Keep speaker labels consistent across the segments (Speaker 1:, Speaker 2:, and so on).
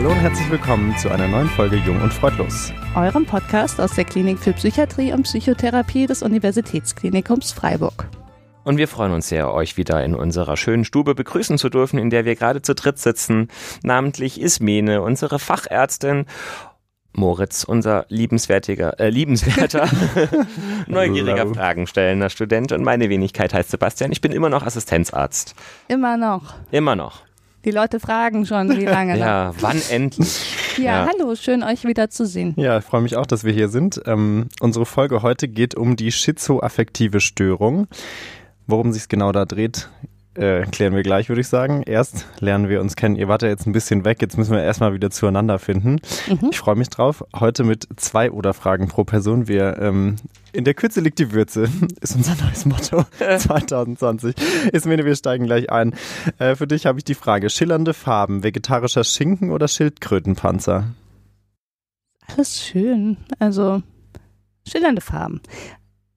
Speaker 1: Hallo und herzlich willkommen zu einer neuen Folge Jung und Freudlos.
Speaker 2: Eurem Podcast aus der Klinik für Psychiatrie und Psychotherapie des Universitätsklinikums Freiburg.
Speaker 3: Und wir freuen uns sehr, euch wieder in unserer schönen Stube begrüßen zu dürfen, in der wir gerade zu dritt sitzen. Namentlich Ismene, unsere Fachärztin, Moritz, unser liebenswertiger, äh, liebenswerter, neugieriger. Fragenstellender Student und meine Wenigkeit heißt Sebastian. Ich bin immer noch Assistenzarzt.
Speaker 2: Immer noch.
Speaker 3: Immer noch.
Speaker 2: Die Leute fragen schon, wie lange noch.
Speaker 3: Ja, wann endlich?
Speaker 2: Ja,
Speaker 3: ja.
Speaker 2: hallo, schön euch wieder zu sehen.
Speaker 1: Ja, ich freue mich auch, dass wir hier sind. Ähm, unsere Folge heute geht um die schizoaffektive Störung. Worum sich genau da dreht, äh, klären wir gleich, würde ich sagen. Erst lernen wir uns kennen. Ihr wart ja jetzt ein bisschen weg, jetzt müssen wir erstmal wieder zueinander finden. Ich freue mich drauf. Heute mit zwei Oder-Fragen pro Person. Wir ähm, in der Kürze liegt die Würze, ist unser neues Motto 2020. Ismene, wir steigen gleich ein. Äh, für dich habe ich die Frage: Schillernde Farben, vegetarischer Schinken oder Schildkrötenpanzer?
Speaker 2: Alles schön. Also, schillernde Farben.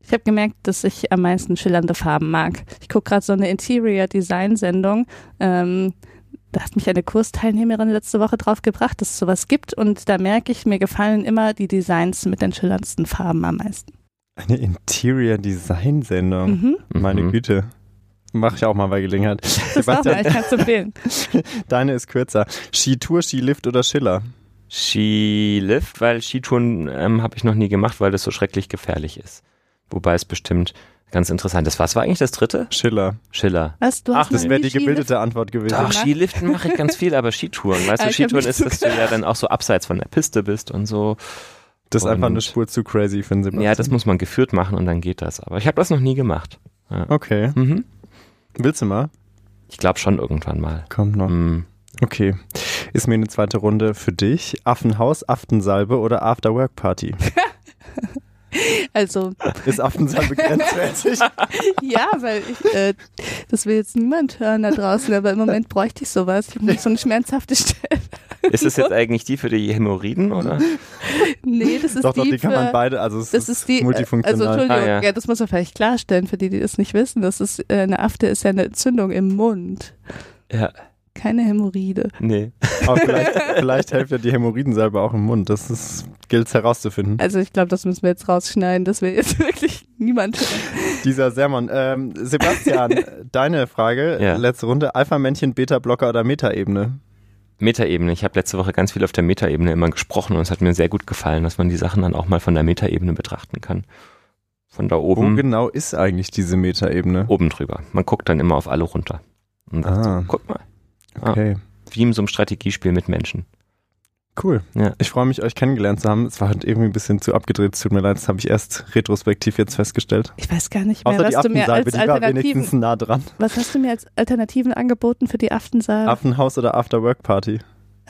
Speaker 2: Ich habe gemerkt, dass ich am meisten schillernde Farben mag. Ich gucke gerade so eine Interior Design Sendung. Ähm, da hat mich eine Kursteilnehmerin letzte Woche drauf gebracht, dass es sowas gibt. Und da merke ich, mir gefallen immer die Designs mit den schillerndsten Farben am meisten.
Speaker 1: Eine Interior Design Sendung.
Speaker 2: Mhm.
Speaker 1: Meine
Speaker 3: Mhm.
Speaker 1: Güte. Mache ich auch mal bei Gelegenheit.
Speaker 2: Das auch mal, ich kann es empfehlen.
Speaker 1: deine ist kürzer. Skitour, Skilift oder Schiller?
Speaker 3: Skilift, weil Skitouren ähm, habe ich noch nie gemacht, weil das so schrecklich gefährlich ist. Wobei es bestimmt ganz interessant ist. Was war eigentlich das dritte?
Speaker 1: Schiller.
Speaker 3: Schiller.
Speaker 2: Was, du
Speaker 3: Ach,
Speaker 2: hast
Speaker 1: Das wäre die gebildete Antwort gewesen.
Speaker 3: Ach,
Speaker 2: gemacht?
Speaker 3: Skiliften mache ich ganz viel, aber Skitouren. Weißt
Speaker 2: Ah,
Speaker 3: du,
Speaker 2: ich hab
Speaker 3: Skitouren ist, dass du ja dann auch so abseits von der Piste bist und so.
Speaker 1: Das ist einfach eine Spur zu crazy für den Sebastian.
Speaker 3: Ja, das muss man geführt machen und dann geht das. Aber ich habe das noch nie gemacht.
Speaker 1: Okay.
Speaker 3: Mhm.
Speaker 1: Willst du mal?
Speaker 3: Ich glaube schon irgendwann mal.
Speaker 1: Kommt noch.
Speaker 3: Mhm.
Speaker 1: Okay. Ist mir eine zweite Runde für dich. Affenhaus, Aftensalbe oder Afterwork-Party?
Speaker 2: Also,
Speaker 1: Ist Affensalbe grenzwertig?
Speaker 2: ja, weil ich, äh, das will jetzt niemand hören da draußen, aber im Moment bräuchte ich sowas. Ich habe so eine schmerzhafte Stelle.
Speaker 3: Ist das jetzt eigentlich die für die Hämorrhoiden oder?
Speaker 2: Nee, das ist
Speaker 1: doch, doch,
Speaker 2: die,
Speaker 1: die kann
Speaker 2: für,
Speaker 1: man beide, also es
Speaker 2: Das ist die, also
Speaker 1: multifunktional.
Speaker 2: Entschuldigung,
Speaker 3: Ah, ja.
Speaker 2: ja. das muss man vielleicht klarstellen für die, die das nicht wissen. Das ist, äh, eine Afte ist ja eine Entzündung im Mund,
Speaker 3: Ja,
Speaker 2: keine Hämorrhoide.
Speaker 3: nee.
Speaker 1: Aber vielleicht, vielleicht hilft ja die Hämorrhoidensalbe auch im Mund. Das ist, gilt es herauszufinden.
Speaker 2: Also ich glaube, das müssen wir jetzt rausschneiden, dass wir jetzt wirklich niemand.
Speaker 1: Dieser Sermon. Ähm, Sebastian, deine Frage,
Speaker 3: Ja.
Speaker 1: letzte Runde. Alpha-Männchen, Beta-Blocker oder Metaebene?
Speaker 3: Metaebene. Ich habe letzte Woche ganz viel auf der Metaebene immer gesprochen und es hat mir sehr gut gefallen, dass man die Sachen dann auch mal von der Metaebene betrachten kann. Von da
Speaker 1: Wo
Speaker 3: oben,
Speaker 1: genau ist eigentlich diese Metaebene?
Speaker 3: oben drüber. Man guckt dann immer auf alle runter. Und sagt
Speaker 1: Ah.
Speaker 3: so, guck mal,
Speaker 1: Okay,
Speaker 3: wie in so einem Strategiespiel mit Menschen.
Speaker 1: cool.
Speaker 3: Ja.
Speaker 1: Ich freue mich, euch kennengelernt zu haben. Es war halt irgendwie ein bisschen zu abgedreht. Es tut mir leid, das habe ich erst retrospektiv jetzt festgestellt.
Speaker 2: Ich weiß gar nicht mehr,
Speaker 1: Außer
Speaker 2: was du mir als Alternativen,
Speaker 1: wenigstens nah dran.
Speaker 2: was hast du mir als Alternativen angeboten für die Affensalbe?
Speaker 1: Affenhaus oder After-Work-Party?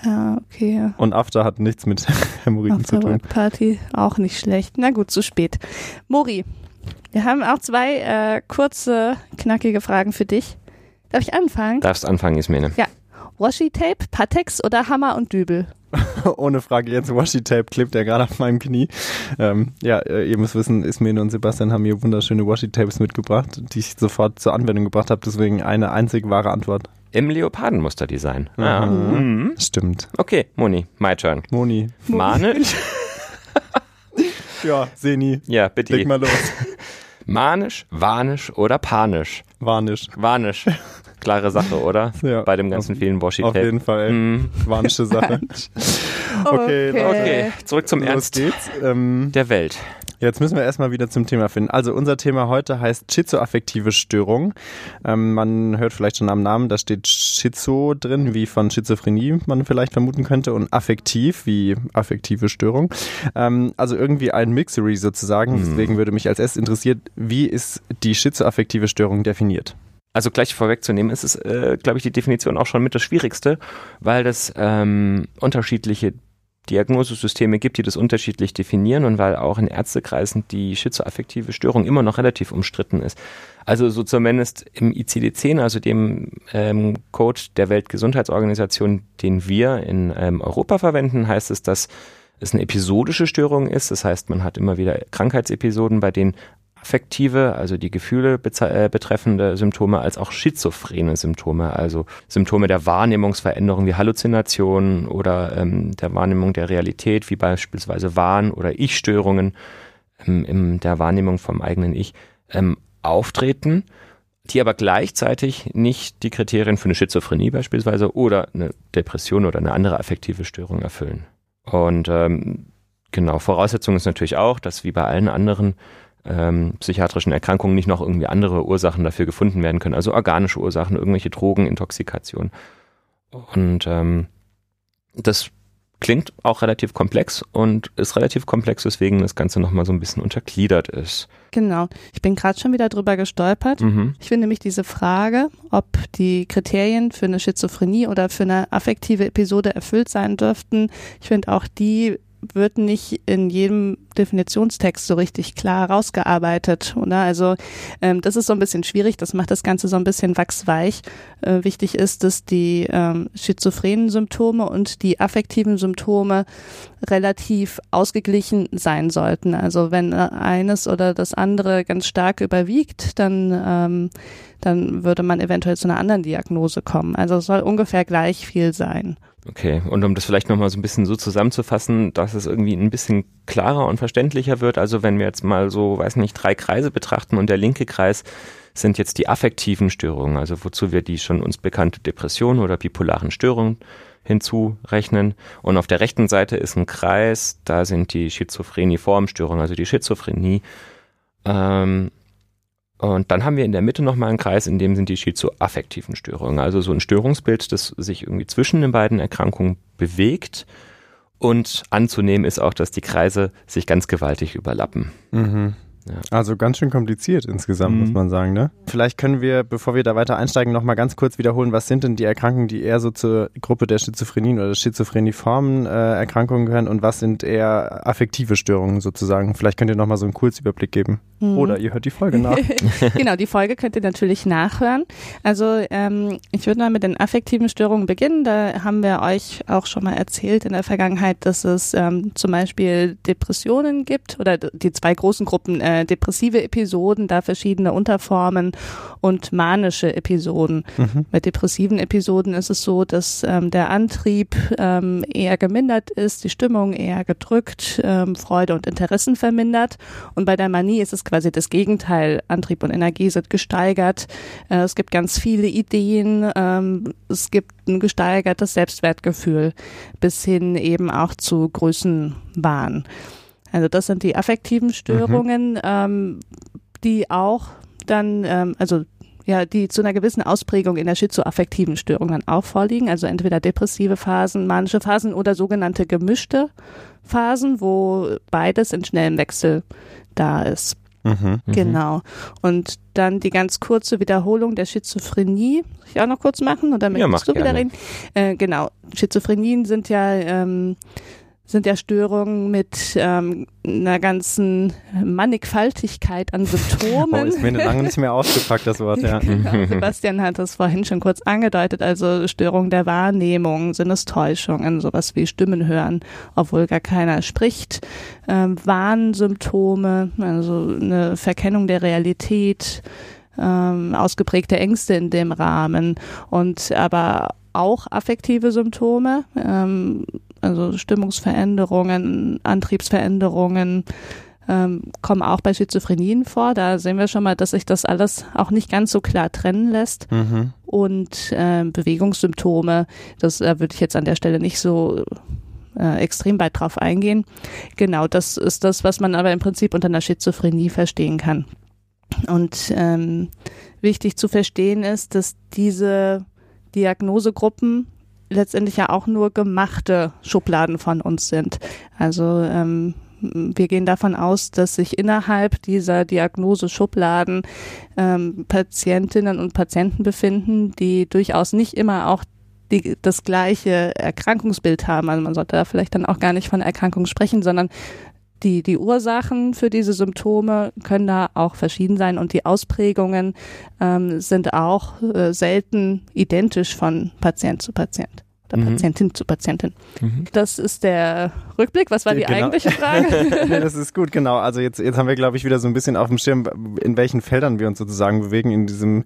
Speaker 2: ja, okay, ja.
Speaker 1: Und After hat nichts mit Hämorrhoiden zu tun.
Speaker 2: Party auch nicht schlecht. Na gut, zu spät. Mori, wir haben auch zwei äh, kurze, knackige Fragen für dich. Darf ich anfangen?
Speaker 3: Darfst anfangen, Ismene.
Speaker 2: Washi-Tape, Patex oder Hammer und Dübel?
Speaker 1: Ohne Frage, jetzt Washi-Tape klebt ja gerade auf meinem Knie. Ähm, ja, äh, ihr müsst wissen, Ismene und Sebastian haben mir wunderschöne Washi-Tapes mitgebracht, die ich sofort zur Anwendung gebracht habe. Deswegen eine einzig wahre Antwort.
Speaker 3: Im Leopardenmusterdesign.
Speaker 1: Mhm.
Speaker 3: Ja. Mhm.
Speaker 1: Stimmt.
Speaker 3: Okay, Moni, my turn.
Speaker 1: Moni.
Speaker 3: Manisch?
Speaker 1: Ja, Seni.
Speaker 3: Ja,
Speaker 1: Leg
Speaker 3: bitte.
Speaker 1: mal los.
Speaker 3: Manisch, vanisch oder panisch?
Speaker 1: Warnisch.
Speaker 3: Vanisch. Klare Sache, oder?
Speaker 1: Ja,
Speaker 3: Bei dem ganzen
Speaker 1: auf-
Speaker 3: vielen washi
Speaker 1: Auf jeden Fall.
Speaker 3: Mhm.
Speaker 1: Warnische Sache. Okay,
Speaker 2: Okay.
Speaker 3: Okay, zurück zum
Speaker 1: Los
Speaker 3: Ernst
Speaker 1: geht's. Ähm,
Speaker 3: der Welt.
Speaker 1: Jetzt müssen wir erstmal wieder zum Thema finden. Also unser Thema heute heißt schizoaffektive Störung. Ähm, man hört vielleicht schon am Namen, da steht Schizo drin, wie von Schizophrenie man vielleicht vermuten könnte, und affektiv, wie affektive Störung. Ähm, also irgendwie ein Mixery sozusagen.
Speaker 3: Hm.
Speaker 1: Deswegen würde mich als erstes interessiert, wie ist die schizoaffektive Störung definiert?
Speaker 3: Also gleich vorwegzunehmen, ist es, äh, glaube ich, die Definition auch schon mit das Schwierigste, weil das ähm, unterschiedliche Diagnosesysteme gibt, die das unterschiedlich definieren und weil auch in Ärztekreisen die schizoaffektive Störung immer noch relativ umstritten ist. Also so zumindest im ICD-10, also dem ähm, Code der Weltgesundheitsorganisation, den wir in ähm, Europa verwenden, heißt es, dass es eine episodische Störung ist. Das heißt, man hat immer wieder Krankheitsepisoden, bei denen affektive, also die Gefühle äh, betreffende Symptome, als auch schizophrene Symptome, also Symptome der Wahrnehmungsveränderung wie Halluzinationen oder ähm, der Wahrnehmung der Realität, wie beispielsweise Wahn- oder Ich-Störungen ähm, in der Wahrnehmung vom eigenen Ich ähm, auftreten, die aber gleichzeitig nicht die Kriterien für eine Schizophrenie beispielsweise oder eine Depression oder eine andere affektive Störung erfüllen. Und ähm, genau, Voraussetzung ist natürlich auch, dass wie bei allen anderen ähm, psychiatrischen Erkrankungen nicht noch irgendwie andere Ursachen dafür gefunden werden können, also organische Ursachen, irgendwelche Drogen, Intoxikation. Und ähm, das klingt auch relativ komplex und ist relativ komplex, weswegen das Ganze nochmal so ein bisschen untergliedert ist.
Speaker 2: Genau. Ich bin gerade schon wieder drüber gestolpert. Mhm. Ich finde nämlich diese Frage, ob die Kriterien für eine Schizophrenie oder für eine affektive Episode erfüllt sein dürften, ich finde auch die wird nicht in jedem Definitionstext so richtig klar rausgearbeitet, oder? Also ähm, das ist so ein bisschen schwierig, das macht das Ganze so ein bisschen wachsweich. Äh, wichtig ist, dass die ähm, schizophrenen Symptome und die affektiven Symptome relativ ausgeglichen sein sollten. Also wenn eines oder das andere ganz stark überwiegt, dann ähm, dann würde man eventuell zu einer anderen Diagnose kommen. Also es soll ungefähr gleich viel sein.
Speaker 3: Okay, und um das vielleicht nochmal so ein bisschen so zusammenzufassen, dass es irgendwie ein bisschen klarer und verständlicher wird, also wenn wir jetzt mal so, weiß nicht, drei Kreise betrachten und der linke Kreis sind jetzt die affektiven Störungen, also wozu wir die schon uns bekannte Depression oder bipolaren Störungen hinzurechnen. Und auf der rechten Seite ist ein Kreis, da sind die Schizophrenie-Formstörungen, also die Schizophrenie. Ähm, und dann haben wir in der Mitte nochmal einen Kreis, in dem sind die schizoaffektiven Störungen. Also so ein Störungsbild, das sich irgendwie zwischen den beiden Erkrankungen bewegt. Und anzunehmen ist auch, dass die Kreise sich ganz gewaltig überlappen.
Speaker 1: Mhm. Ja. Also ganz schön kompliziert insgesamt, mhm. muss man sagen. Ne? Vielleicht können wir, bevor wir da weiter einsteigen, nochmal ganz kurz wiederholen, was sind denn die Erkrankungen, die eher so zur Gruppe der Schizophrenien oder Schizophreniformen äh, Erkrankungen gehören und was sind eher affektive Störungen sozusagen? Vielleicht könnt ihr nochmal so einen Kurzüberblick geben. Mhm. Oder ihr hört die Folge nach.
Speaker 2: genau, die Folge könnt ihr natürlich nachhören. Also ähm, ich würde mal mit den affektiven Störungen beginnen. Da haben wir euch auch schon mal erzählt in der Vergangenheit, dass es ähm, zum Beispiel Depressionen gibt oder die zwei großen Gruppen äh, äh, depressive Episoden, da verschiedene Unterformen und manische Episoden. Mhm. Bei depressiven Episoden ist es so, dass ähm, der Antrieb ähm, eher gemindert ist, die Stimmung eher gedrückt, ähm, Freude und Interessen vermindert. Und bei der Manie ist es quasi das Gegenteil. Antrieb und Energie sind gesteigert. Äh, es gibt ganz viele Ideen. Ähm, es gibt ein gesteigertes Selbstwertgefühl bis hin eben auch zu Größenwahn. Also das sind die affektiven Störungen, mhm. ähm, die auch dann, ähm, also ja, die zu einer gewissen Ausprägung in der schizoaffektiven Störung dann auch vorliegen. Also entweder depressive Phasen, manische Phasen oder sogenannte gemischte Phasen, wo beides in schnellem Wechsel da ist. Mhm, mhm. genau. Und dann die ganz kurze Wiederholung der Schizophrenie. Soll ich auch noch kurz machen oder möchtest ja, du wieder reden? Äh, genau. Schizophrenien sind ja ähm, sind ja Störungen mit ähm, einer ganzen Mannigfaltigkeit an Symptomen.
Speaker 1: Oh, ist mir lange nicht mehr ausgepackt, das Wort, ja. genau,
Speaker 2: Sebastian hat das vorhin schon kurz angedeutet, also Störungen der Wahrnehmung, Sinnestäuschungen, sowas wie Stimmen hören, obwohl gar keiner spricht, ähm, Warnsymptome, also eine Verkennung der Realität, ähm, ausgeprägte Ängste in dem Rahmen und aber auch affektive Symptome, ähm, also Stimmungsveränderungen, Antriebsveränderungen ähm, kommen auch bei Schizophrenien vor. Da sehen wir schon mal, dass sich das alles auch nicht ganz so klar trennen lässt. Mhm. Und äh, Bewegungssymptome, das äh, würde ich jetzt an der Stelle nicht so äh, extrem weit drauf eingehen. Genau, das ist das, was man aber im Prinzip unter einer Schizophrenie verstehen kann. Und ähm, wichtig zu verstehen ist, dass diese Diagnosegruppen letztendlich ja auch nur gemachte Schubladen von uns sind. Also ähm, wir gehen davon aus, dass sich innerhalb dieser Diagnose-Schubladen ähm, Patientinnen und Patienten befinden, die durchaus nicht immer auch die, das gleiche Erkrankungsbild haben. Also man sollte da vielleicht dann auch gar nicht von Erkrankung sprechen, sondern die, die Ursachen für diese Symptome können da auch verschieden sein und die Ausprägungen ähm, sind auch äh, selten identisch von Patient zu Patient. oder mhm. Patientin zu Patientin. Mhm. Das ist der Rückblick. Was war die genau. eigentliche Frage?
Speaker 1: nee, das ist gut, genau. Also jetzt, jetzt haben wir, glaube ich, wieder so ein bisschen auf dem Schirm, in welchen Feldern wir uns sozusagen bewegen, in diesem,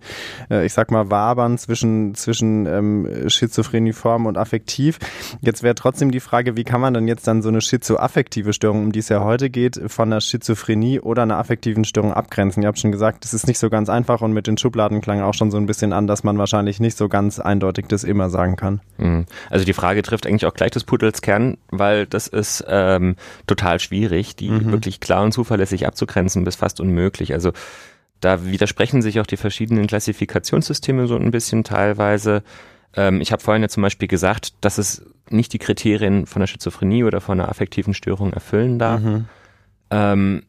Speaker 1: äh, ich sag mal, Wabern zwischen, zwischen ähm, Schizophreniform und affektiv. Jetzt wäre trotzdem die Frage, wie kann man denn jetzt dann so eine schizoaffektive Störung, um die es ja heute geht, von einer Schizophrenie oder einer affektiven Störung abgrenzen? Ihr habt schon gesagt, das ist nicht so ganz einfach und mit den Schubladen klang auch schon so ein bisschen an, dass man wahrscheinlich nicht so ganz eindeutig das immer sagen kann.
Speaker 3: Mhm. Also die Frage trifft eigentlich auch gleich des Pudels Kern, weil das ist ähm, total schwierig, die mhm. wirklich klar und zuverlässig abzugrenzen, bis fast unmöglich. Also da widersprechen sich auch die verschiedenen Klassifikationssysteme so ein bisschen teilweise. Ähm, ich habe vorhin ja zum Beispiel gesagt, dass es nicht die Kriterien von der Schizophrenie oder von einer affektiven Störung erfüllen darf. Mhm. Ähm,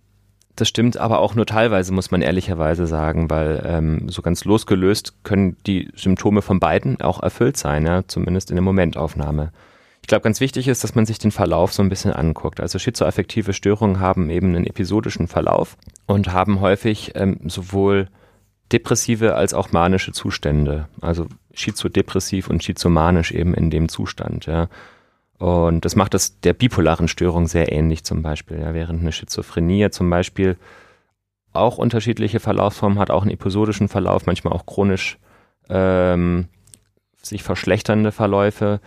Speaker 3: das stimmt aber auch nur teilweise, muss man ehrlicherweise sagen, weil ähm, so ganz losgelöst können die Symptome von beiden auch erfüllt sein, ja, zumindest in der Momentaufnahme. Ich glaube, ganz wichtig ist, dass man sich den Verlauf so ein bisschen anguckt. Also schizoaffektive Störungen haben eben einen episodischen Verlauf und haben häufig ähm, sowohl depressive als auch manische Zustände. Also schizodepressiv und schizomanisch eben in dem Zustand, ja. Und das macht es der bipolaren Störung sehr ähnlich zum Beispiel. Ja, während eine Schizophrenie zum Beispiel auch unterschiedliche Verlaufsformen hat, auch einen episodischen Verlauf, manchmal auch chronisch ähm, sich verschlechternde Verläufe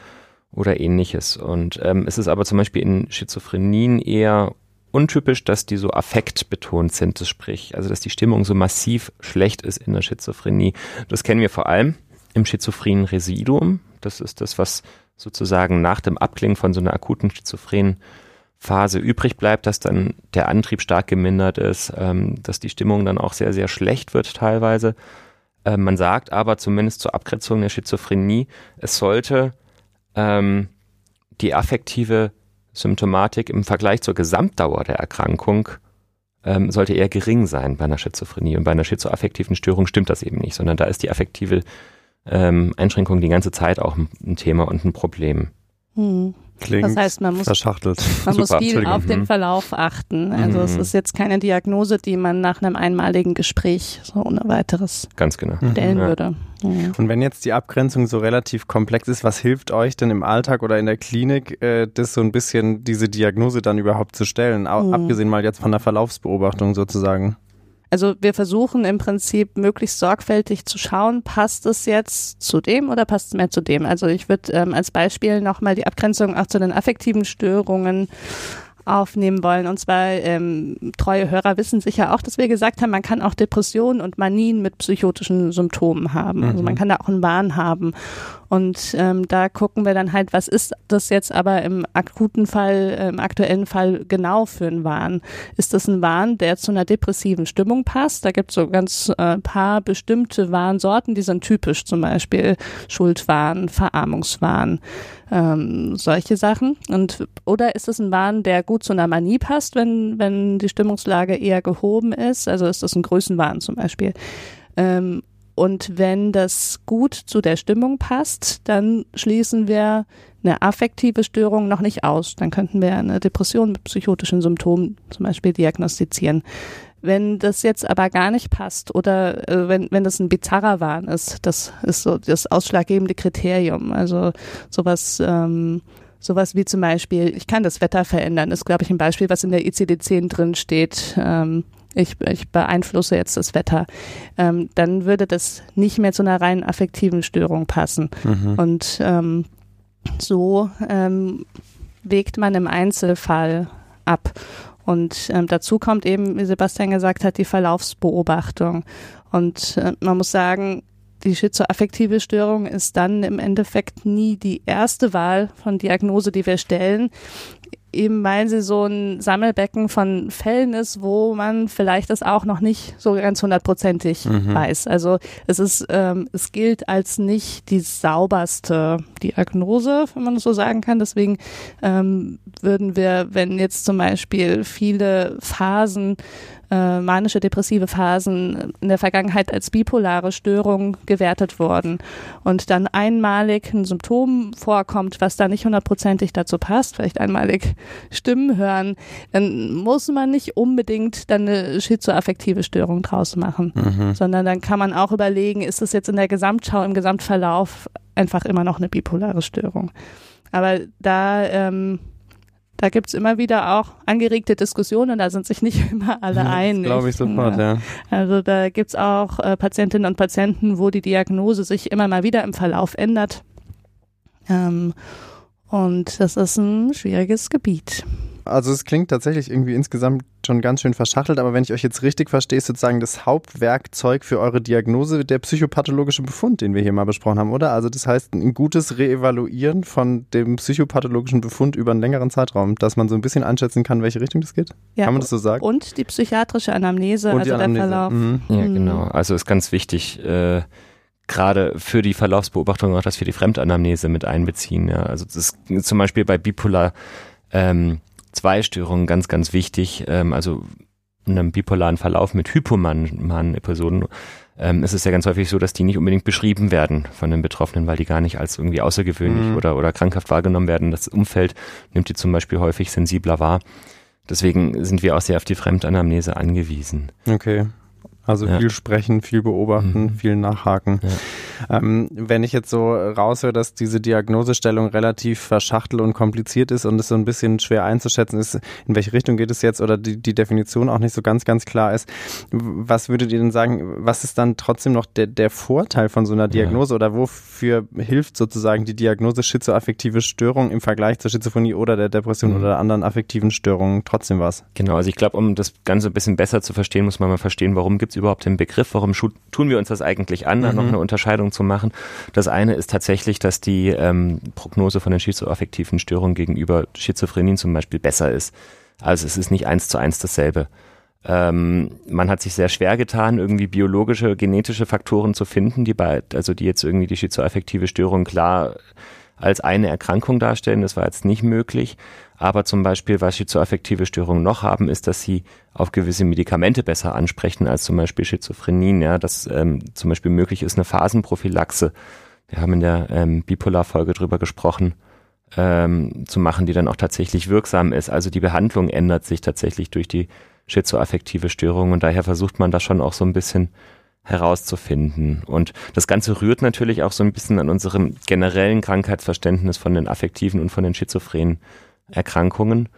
Speaker 3: oder ähnliches. Und ähm, es ist aber zum Beispiel in Schizophrenien eher untypisch, dass die so affektbetont sind, sprich, also dass die Stimmung so massiv schlecht ist in der Schizophrenie. Das kennen wir vor allem im schizophrenen Residuum. Das ist das, was sozusagen nach dem Abklingen von so einer akuten schizophrenen Phase übrig bleibt, dass dann der Antrieb stark gemindert ist, ähm, dass die Stimmung dann auch sehr, sehr schlecht wird teilweise. Äh, man sagt aber zumindest zur Abgrenzung der Schizophrenie, es sollte ähm, die affektive Symptomatik im Vergleich zur Gesamtdauer der Erkrankung ähm, sollte eher gering sein bei einer Schizophrenie. Und bei einer schizoaffektiven Störung stimmt das eben nicht, sondern da ist die affektive ähm, Einschränkungen die ganze Zeit auch ein Thema und ein Problem.
Speaker 2: Hm.
Speaker 1: Klingt das heißt, man muss, verschachtelt.
Speaker 2: Man muss viel auf den mhm. Verlauf achten. Also mhm. es ist jetzt keine Diagnose, die man nach einem einmaligen Gespräch so ohne weiteres
Speaker 3: Ganz genau.
Speaker 2: stellen mhm. würde.
Speaker 1: Ja. Und wenn jetzt die Abgrenzung so relativ komplex ist, was hilft euch denn im Alltag oder in der Klinik, äh, das so ein bisschen diese Diagnose dann überhaupt zu stellen? Mhm. Abgesehen mal jetzt von der Verlaufsbeobachtung sozusagen.
Speaker 2: Also wir versuchen im Prinzip möglichst sorgfältig zu schauen, passt es jetzt zu dem oder passt es mehr zu dem. Also ich würde ähm, als Beispiel nochmal die Abgrenzung auch zu den affektiven Störungen aufnehmen wollen. Und zwar ähm, treue Hörer wissen sicher auch, dass wir gesagt haben, man kann auch Depressionen und Manien mit psychotischen Symptomen haben. Also man mhm. kann da auch einen Wahn haben. Und ähm, da gucken wir dann halt, was ist das jetzt aber im akuten Fall, im aktuellen Fall genau für ein Wahn? Ist das ein Wahn, der zu einer depressiven Stimmung passt? Da gibt es so ganz äh, paar bestimmte Warnsorten, die sind typisch, zum Beispiel Schuldwahn, Verarmungswahn, ähm, solche Sachen. Und oder ist es ein Wahn, der gut zu einer Manie passt, wenn, wenn die Stimmungslage eher gehoben ist? Also ist das ein Größenwahn zum Beispiel? Ähm, und wenn das gut zu der Stimmung passt, dann schließen wir eine affektive Störung noch nicht aus. Dann könnten wir eine Depression mit psychotischen Symptomen zum Beispiel diagnostizieren. Wenn das jetzt aber gar nicht passt oder äh, wenn, wenn das ein bizarrer Wahn ist, das ist so das ausschlaggebende Kriterium. Also sowas, ähm, sowas wie zum Beispiel, ich kann das Wetter verändern, ist, glaube ich, ein Beispiel, was in der ICD-10 drin steht. Ähm, ich, ich beeinflusse jetzt das Wetter, ähm, dann würde das nicht mehr zu einer rein affektiven Störung passen. Mhm. Und ähm, so ähm, wägt man im Einzelfall ab. Und ähm, dazu kommt eben, wie Sebastian gesagt hat, die Verlaufsbeobachtung. Und äh, man muss sagen, die schizoaffektive Störung ist dann im Endeffekt nie die erste Wahl von Diagnose, die wir stellen eben weil sie so ein Sammelbecken von Fällen ist, wo man vielleicht das auch noch nicht so ganz hundertprozentig mhm. weiß. Also es ist, ähm, es gilt als nicht die sauberste Diagnose, wenn man das so sagen kann. Deswegen ähm, würden wir, wenn jetzt zum Beispiel viele Phasen äh, manische depressive Phasen in der Vergangenheit als bipolare Störung gewertet worden und dann einmalig ein Symptom vorkommt, was da nicht hundertprozentig dazu passt, vielleicht einmalig Stimmen hören, dann muss man nicht unbedingt dann eine schizoaffektive Störung draus machen, mhm. sondern dann kann man auch überlegen, ist das jetzt in der Gesamtschau, im Gesamtverlauf einfach immer noch eine bipolare Störung. Aber da, ähm, da gibt's immer wieder auch angeregte Diskussionen, da sind sich nicht immer alle einig.
Speaker 1: Glaube ich sofort, ja.
Speaker 2: Also da gibt's auch äh, Patientinnen und Patienten, wo die Diagnose sich immer mal wieder im Verlauf ändert. Ähm, und das ist ein schwieriges Gebiet.
Speaker 1: Also es klingt tatsächlich irgendwie insgesamt schon ganz schön verschachtelt, aber wenn ich euch jetzt richtig verstehe, ist sozusagen das Hauptwerkzeug für eure Diagnose der psychopathologische Befund, den wir hier mal besprochen haben, oder? Also das heißt ein gutes Reevaluieren von dem psychopathologischen Befund über einen längeren Zeitraum, dass man so ein bisschen einschätzen kann, welche Richtung das geht.
Speaker 2: Ja,
Speaker 1: kann man das so sagen?
Speaker 2: Und die psychiatrische Anamnese,
Speaker 1: Und
Speaker 2: also
Speaker 1: Anamnese.
Speaker 2: der Verlauf.
Speaker 1: Mhm.
Speaker 3: Ja,
Speaker 2: Mhm.
Speaker 3: genau. Also ist ganz wichtig, äh, gerade für die Verlaufsbeobachtung auch, dass wir die Fremdanamnese mit einbeziehen. Ja. Also das ist zum Beispiel bei Bipolar ähm, zwei Störungen ganz, ganz wichtig. Ähm, also in einem bipolaren Verlauf mit hypomanen Episoden ähm, ist es ja ganz häufig so, dass die nicht unbedingt beschrieben werden von den Betroffenen, weil die gar nicht als irgendwie außergewöhnlich
Speaker 1: Mhm.
Speaker 3: oder, oder krankhaft wahrgenommen werden. Das Umfeld nimmt die zum Beispiel häufig sensibler wahr. Deswegen sind wir auch sehr auf die Fremdanamnese angewiesen.
Speaker 1: Okay. Also
Speaker 3: Ja.
Speaker 1: viel sprechen, viel beobachten,
Speaker 3: Mhm.
Speaker 1: viel nachhaken. Ähm, wenn ich jetzt so raushöre, dass diese Diagnosestellung relativ verschachtelt und kompliziert ist und es so ein bisschen schwer einzuschätzen ist, in welche Richtung geht es jetzt oder die, die Definition auch nicht so ganz, ganz klar ist, was würdet ihr denn sagen, was ist dann trotzdem noch der, der Vorteil von so einer Diagnose oder wofür hilft sozusagen die Diagnose schizoaffektive Störung im Vergleich zur Schizophrenie oder der Depression
Speaker 3: Mhm.
Speaker 1: oder anderen affektiven Störungen trotzdem was?
Speaker 3: Genau, also ich glaube, um das Ganze ein bisschen besser zu verstehen, muss man mal verstehen, warum gibt es überhaupt den Begriff, warum tun wir uns das eigentlich an, da
Speaker 1: Mhm.
Speaker 3: noch eine Unterscheidung zu machen. Das eine ist tatsächlich, dass die ähm, Prognose von den schizoaffektiven Störungen gegenüber Schizophrenien zum Beispiel besser ist. Also es ist nicht eins zu eins dasselbe. Ähm, man hat sich sehr schwer getan, irgendwie biologische, genetische Faktoren zu finden, die bei, also die jetzt irgendwie die schizoaffektive Störung klar als eine Erkrankung darstellen. Das war jetzt nicht möglich. Aber zum Beispiel, was schizoaffektive Störungen noch haben, ist, dass sie auf gewisse Medikamente besser ansprechen als zum Beispiel Schizophrenien. Ja, dass ähm, zum Beispiel möglich ist eine Phasenprophylaxe. Wir haben in der ähm, Bipolar-Folge drüber gesprochen, ähm, zu machen, die dann auch tatsächlich wirksam ist. Also die Behandlung ändert sich tatsächlich durch die schizoaffektive Störung und daher versucht man das schon auch so ein bisschen herauszufinden. Und das Ganze rührt natürlich auch so ein bisschen an unserem generellen Krankheitsverständnis von den affektiven und von den schizophrenen Erkrankungen.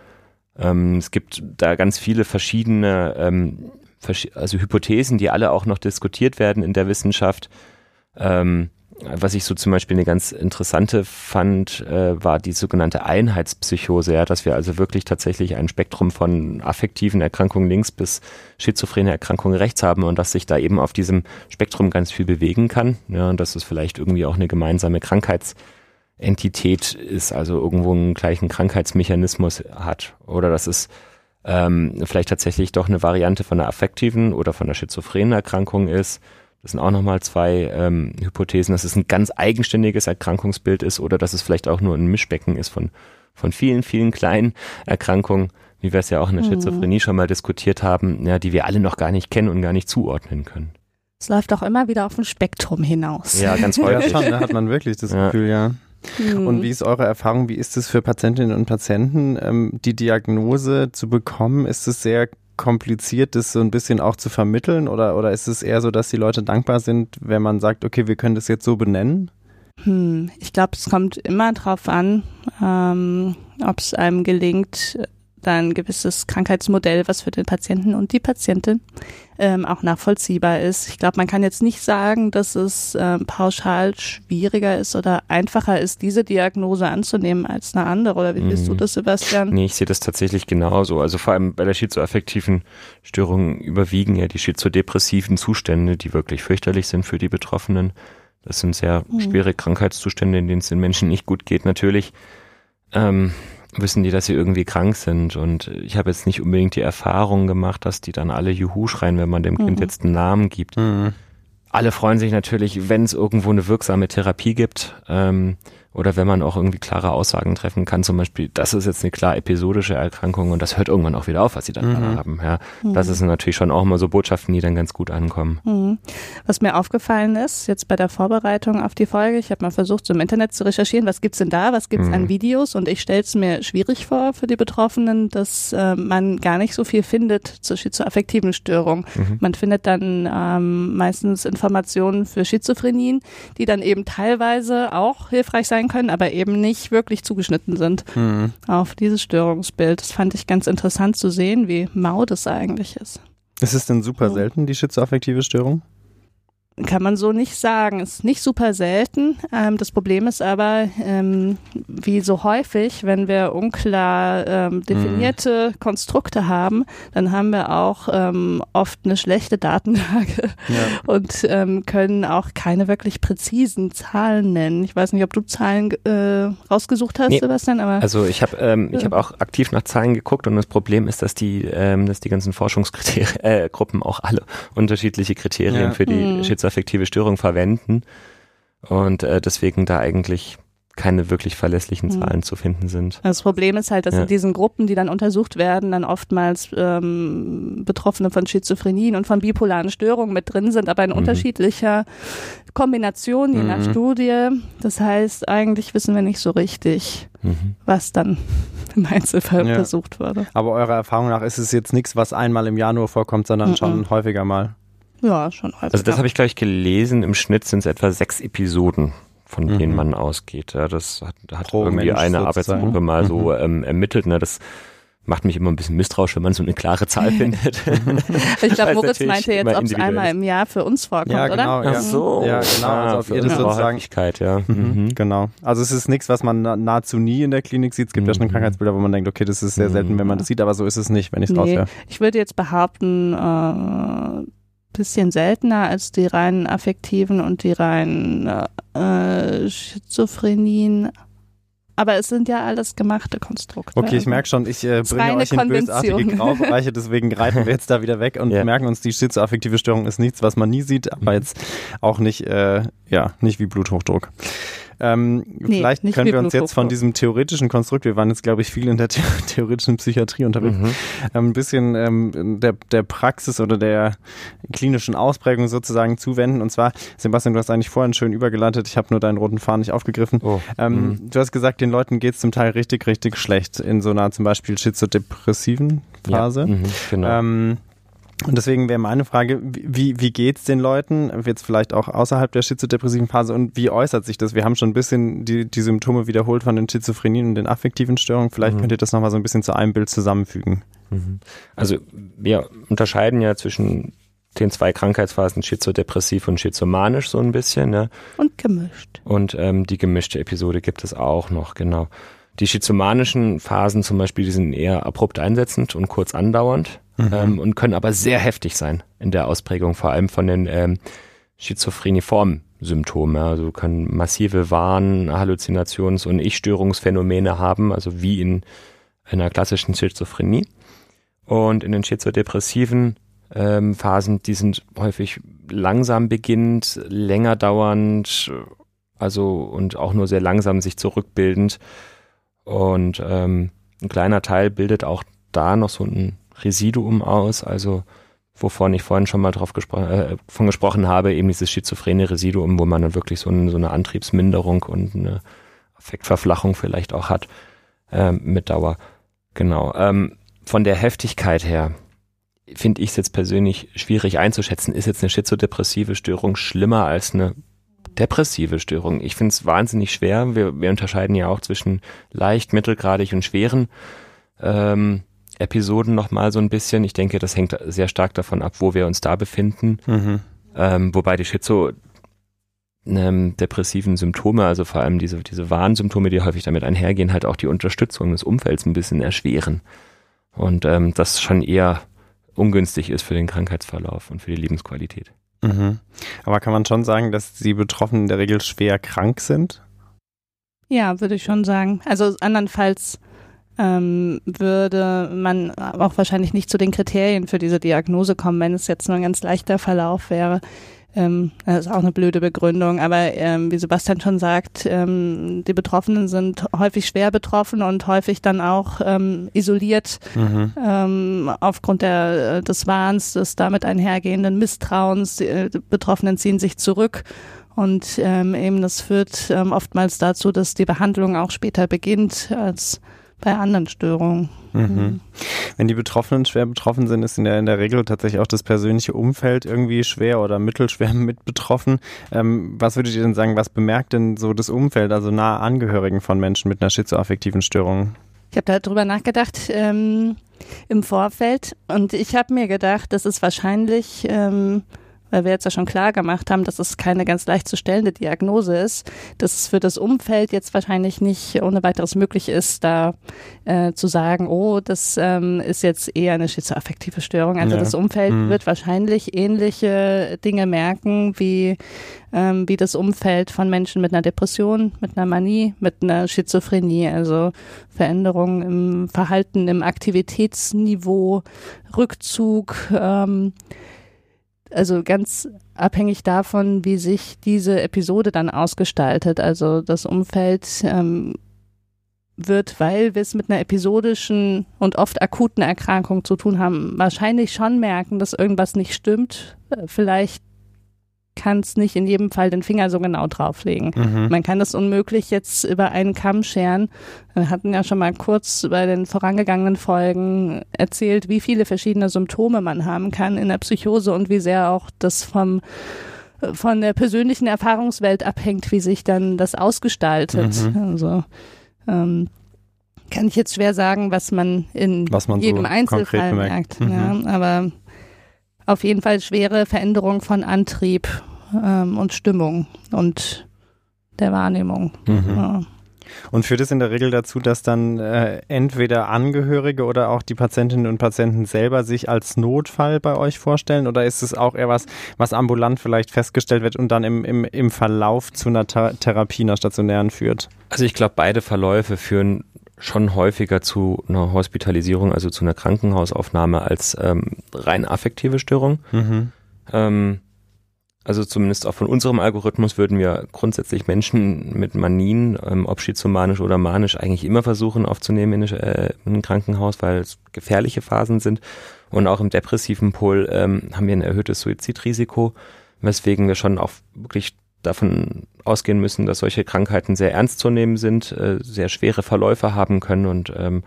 Speaker 3: Ähm, es gibt da ganz viele verschiedene ähm, also Hypothesen, die alle auch noch diskutiert werden in der Wissenschaft. Ähm, was ich so zum Beispiel eine ganz interessante fand, äh, war die sogenannte Einheitspsychose, ja, dass wir also wirklich tatsächlich ein Spektrum von affektiven Erkrankungen links bis schizophrene Erkrankungen rechts haben und dass sich da eben auf diesem Spektrum ganz viel bewegen kann. Ja, und dass es vielleicht irgendwie auch eine gemeinsame Krankheitsentität ist, also irgendwo einen gleichen Krankheitsmechanismus hat. Oder dass es ähm, vielleicht tatsächlich doch eine Variante von einer affektiven oder von einer schizophrenen Erkrankung ist. Das sind auch nochmal zwei ähm, Hypothesen, dass es ein ganz eigenständiges Erkrankungsbild ist oder dass es vielleicht auch nur ein Mischbecken ist von, von vielen, vielen kleinen Erkrankungen, wie wir es ja auch in der
Speaker 2: Mhm.
Speaker 3: Schizophrenie schon mal diskutiert haben, ja, die wir alle noch gar nicht kennen und gar nicht zuordnen können.
Speaker 2: Es läuft auch immer wieder auf ein Spektrum hinaus.
Speaker 3: Ja, ganz
Speaker 1: Ja,
Speaker 3: häufig.
Speaker 1: schon, da hat man wirklich das
Speaker 3: Ja.
Speaker 1: Gefühl, ja.
Speaker 2: Hm.
Speaker 1: Und wie ist eure Erfahrung? Wie ist es für Patientinnen und Patienten, ähm, die Diagnose zu bekommen? Ist es sehr kompliziert, das so ein bisschen auch zu vermitteln? Oder, oder ist es eher so, dass die Leute dankbar sind, wenn man sagt, okay, wir können das jetzt so benennen?
Speaker 2: Hm, ich glaube, es kommt immer drauf an, ähm, ob es einem gelingt, da ein gewisses Krankheitsmodell, was für den Patienten und die Patientin ähm, auch nachvollziehbar ist. Ich glaube, man kann jetzt nicht sagen, dass es ähm, pauschal schwieriger ist oder einfacher ist, diese Diagnose anzunehmen als eine andere. Oder wie siehst du
Speaker 3: Mhm.
Speaker 2: das, Sebastian?
Speaker 3: Nee, ich sehe das tatsächlich genauso. Also vor allem bei der schizoaffektiven Störung überwiegen ja die schizodepressiven Zustände, die wirklich fürchterlich sind für die Betroffenen. Das sind sehr
Speaker 2: Mhm.
Speaker 3: schwere Krankheitszustände, in denen es den Menschen nicht gut geht. Natürlich ähm, wissen die, dass sie irgendwie krank sind. Und ich habe jetzt nicht unbedingt die Erfahrung gemacht, dass die dann alle Juhu schreien, wenn man dem Kind
Speaker 2: Mhm.
Speaker 3: jetzt einen Namen gibt.
Speaker 1: Mhm.
Speaker 3: Alle freuen sich natürlich, wenn es irgendwo eine wirksame Therapie gibt. Ähm, oder wenn man auch irgendwie klare Aussagen treffen kann, zum Beispiel, das ist jetzt eine klar episodische Erkrankung und das hört irgendwann auch wieder auf, was sie dann mhm. haben. Ja, mhm. Das sind natürlich schon auch immer so Botschaften, die dann ganz gut ankommen. Mhm.
Speaker 2: Was mir aufgefallen ist, jetzt bei der Vorbereitung auf die Folge, ich habe mal versucht, so im Internet zu recherchieren, was gibt's denn da, was gibt's an mhm. Videos und ich stelle es mir schwierig vor für die Betroffenen, dass äh, man gar nicht so viel findet zur schizoaffektiven Störung. Mhm. Man findet dann ähm, meistens Informationen für Schizophrenien, die dann eben teilweise auch hilfreich sein sein können, aber eben nicht wirklich zugeschnitten sind mhm. auf dieses Störungsbild. Das fand ich ganz interessant zu sehen, wie mau das eigentlich ist.
Speaker 1: Ist es denn super selten, die schizoaffektive Störung?
Speaker 2: Kann man so nicht sagen. Ist nicht super selten. Ähm, das Problem ist aber, ähm, wie so häufig, wenn wir unklar ähm, definierte mhm. Konstrukte haben, dann haben wir auch ähm, oft eine schlechte Datenlage ja. und ähm, können auch keine wirklich präzisen Zahlen nennen. Ich weiß nicht, ob du Zahlen äh, rausgesucht hast, nee. Sebastian, aber
Speaker 3: also ich habe ähm, ich habe auch aktiv nach Zahlen geguckt und das Problem ist, dass die ähm, dass die ganzen Forschungskriterien äh, Gruppen auch alle unterschiedliche Kriterien ja. für die mhm affektive Störung verwenden und äh, deswegen da eigentlich keine wirklich verlässlichen hm. Zahlen mhm. zu finden sind.
Speaker 2: Das Problem ist halt, dass ja. in diesen Gruppen, die dann untersucht werden, dann oftmals ähm, Betroffene von Schizophrenien und von bipolaren Störungen mit drin sind, aber in mhm. unterschiedlicher Kombination, je nach mhm. Studie. Das heißt, eigentlich wissen wir nicht so richtig, mhm. was dann im Einzelfall ja. untersucht wurde.
Speaker 1: Aber eurer Erfahrung nach ist es jetzt nichts, was einmal im Jahr nur vorkommt, sondern mhm. schon häufiger mal.
Speaker 2: Ja, schon häufig.
Speaker 3: Also das habe ich gleich gelesen. Im Schnitt sind es etwa sechs Episoden, von mhm. denen man ausgeht. Ja, das hat, hat Pro irgendwie Mensch eine Arbeitsgruppe mal mhm. so ähm, ermittelt. Ne, das macht mich immer ein bisschen misstrauisch, wenn man so eine klare Zahl findet.
Speaker 2: ich glaube, Moritz meinte jetzt, ob es einmal im Jahr für uns vorkommt,
Speaker 1: ja, genau,
Speaker 2: oder?
Speaker 1: Ja. Ach so. Ja, genau. Ah, also auf
Speaker 3: ihr das sozusagen. Ja. Mhm.
Speaker 1: mhm. Genau. Also es ist nichts, was man nahezu nie in der Klinik sieht. Es gibt mhm. ja schon mhm. Krankheitsbilder, wo man denkt, okay, das ist sehr selten, wenn man das sieht, aber so ist es nicht, wenn ich es nee, raushöre.
Speaker 2: Ich würde jetzt behaupten, äh, bisschen seltener als die reinen affektiven und die reinen äh, Schizophrenien. Aber es sind ja alles gemachte Konstrukte.
Speaker 1: Okay, ich merke schon, ich äh, bringe euch in bösartige Graubereiche, deswegen greifen wir jetzt da wieder weg und ja. merken uns, die schizoaffektive Störung ist nichts, was man nie sieht, aber mhm. jetzt auch nicht, äh, ja, nicht wie Bluthochdruck. Ähm, nee, vielleicht können wir uns jetzt von diesem theoretischen Konstrukt, wir waren jetzt, glaube ich, viel in der the theoretischen Psychiatrie unterwegs, mhm. ähm, ein bisschen ähm, der, der Praxis oder der klinischen Ausprägung sozusagen zuwenden. Und zwar, Sebastian, du hast eigentlich vorhin schön übergeleitet, ich habe nur deinen roten Faden nicht aufgegriffen. Oh. Ähm, mhm. Du hast gesagt, den Leuten geht es zum Teil richtig, richtig schlecht in so einer zum Beispiel schizodepressiven Phase. Ja, mhm, genau. Und deswegen wäre meine Frage, wie, wie geht's den Leuten, jetzt vielleicht auch außerhalb der schizodepressiven Phase und wie äußert sich das? Wir haben schon ein bisschen die, die Symptome wiederholt von den Schizophrenien und den affektiven Störungen. Vielleicht mhm. könnt ihr das nochmal so ein bisschen zu einem Bild zusammenfügen.
Speaker 3: Mhm. Also wir unterscheiden ja zwischen den zwei Krankheitsphasen schizodepressiv und schizomanisch so ein bisschen. Ne?
Speaker 2: Und gemischt.
Speaker 3: Und ähm, die gemischte Episode gibt es auch noch, genau. Die schizomanischen Phasen zum Beispiel, die sind eher abrupt einsetzend und kurz andauernd mhm. ähm, und können aber sehr heftig sein in der Ausprägung, vor allem von den ähm, schizophreniformen Symptomen. Also können massive Wahn-, Halluzinations- und Ich-Störungsphänomene haben, also wie in einer klassischen Schizophrenie. Und in den schizodepressiven ähm, Phasen, die sind häufig langsam beginnend, länger dauernd, also und auch nur sehr langsam sich zurückbildend. Und ähm, ein kleiner Teil bildet auch da noch so ein Residuum aus, also wovon ich vorhin schon mal drauf gespro äh, von gesprochen habe, eben dieses schizophrene Residuum, wo man dann wirklich so, ein, so eine Antriebsminderung und eine Affektverflachung vielleicht auch hat ähm, mit Dauer. Genau. Ähm, von der Heftigkeit her finde ich es jetzt persönlich schwierig einzuschätzen. Ist jetzt eine schizodepressive Störung schlimmer als eine depressive Störung? Ich finde es wahnsinnig schwer. Wir, wir unterscheiden ja auch zwischen leicht, mittelgradig und schweren. Ähm, Episoden nochmal so ein bisschen. Ich denke, das hängt sehr stark davon ab, wo wir uns da befinden. Mhm. Ähm, wobei die Schizo ähm, depressiven Symptome, also vor allem diese, diese Warnsymptome, die häufig damit einhergehen, halt auch die Unterstützung des Umfelds ein bisschen erschweren. Und ähm, das schon eher ungünstig ist für den Krankheitsverlauf und für die Lebensqualität.
Speaker 1: Mhm. Aber kann man schon sagen, dass die Betroffenen in der Regel schwer krank sind?
Speaker 2: Ja, würde ich schon sagen. Also andernfalls ähm, würde man auch wahrscheinlich nicht zu den Kriterien für diese Diagnose kommen, wenn es jetzt nur ein ganz leichter Verlauf wäre. Ähm, das ist auch eine blöde Begründung, aber ähm, wie Sebastian schon sagt, ähm, die Betroffenen sind häufig schwer betroffen und häufig dann auch ähm, isoliert mhm. ähm, aufgrund der, des Wahns, des damit einhergehenden Misstrauens. Die, äh, die Betroffenen ziehen sich zurück und ähm, eben das führt ähm, oftmals dazu, dass die Behandlung auch später beginnt als bei anderen Störungen. Mhm.
Speaker 1: mhm. Wenn die Betroffenen schwer betroffen sind, ist in der, in der Regel tatsächlich auch das persönliche Umfeld irgendwie schwer oder mittelschwer mit betroffen. Ähm, was würdet ihr denn sagen, was bemerkt denn so das Umfeld, also nahe Angehörigen von Menschen mit einer schizoaffektiven Störung?
Speaker 2: Ich habe darüber nachgedacht ähm, im Vorfeld und ich habe mir gedacht, dass es wahrscheinlich ähm, weil wir jetzt ja schon klar gemacht haben, dass es keine ganz leicht zu stellende Diagnose ist, dass es für das Umfeld jetzt wahrscheinlich nicht ohne weiteres möglich ist, da äh, zu sagen, oh, das ähm, ist jetzt eher eine schizoaffektive Störung. Also ja. das Umfeld mhm. wird wahrscheinlich ähnliche Dinge merken, wie ähm, wie das Umfeld von Menschen mit einer Depression, mit einer Manie, mit einer Schizophrenie, also Veränderungen im Verhalten, im Aktivitätsniveau, Rückzug, ähm, also ganz abhängig davon, wie sich diese Episode dann ausgestaltet. Also das Umfeld ähm, wird, weil wir es mit einer episodischen und oft akuten Erkrankung zu tun haben, wahrscheinlich schon merken, dass irgendwas nicht stimmt. Äh, vielleicht kann es nicht in jedem Fall den Finger so genau drauflegen. Mhm. Man kann das unmöglich jetzt über einen Kamm scheren. Wir hatten ja schon mal kurz bei den vorangegangenen Folgen erzählt, wie viele verschiedene Symptome man haben kann in der Psychose und wie sehr auch das vom von der persönlichen Erfahrungswelt abhängt, wie sich dann das ausgestaltet. Mhm. Also ähm, kann ich jetzt schwer sagen, was man in was man jedem so Einzelfall merkt. Mhm. Ja, aber auf jeden Fall schwere Veränderung von Antrieb ähm, und Stimmung und der Wahrnehmung. Mhm. Ja.
Speaker 1: Und führt es in der Regel dazu, dass dann äh, entweder Angehörige oder auch die Patientinnen und Patienten selber sich als Notfall bei euch vorstellen? Oder ist es auch eher was, was ambulant vielleicht festgestellt wird und dann im, im, im Verlauf zu einer Therapie, einer stationären führt?
Speaker 3: Also ich glaube, beide Verläufe führen schon häufiger zu einer Hospitalisierung, also zu einer Krankenhausaufnahme als ähm, rein affektive Störung. Mhm. Ähm, also zumindest auch von unserem Algorithmus würden wir grundsätzlich Menschen mit Manien, ähm, ob schizomanisch oder manisch, eigentlich immer versuchen aufzunehmen in, äh, in ein Krankenhaus, weil es gefährliche Phasen sind. Und auch im depressiven Pol ähm, haben wir ein erhöhtes Suizidrisiko, weswegen wir schon auch wirklich davon ausgehen müssen, dass solche Krankheiten sehr ernst zu nehmen sind, äh, sehr schwere Verläufe haben können und ähm,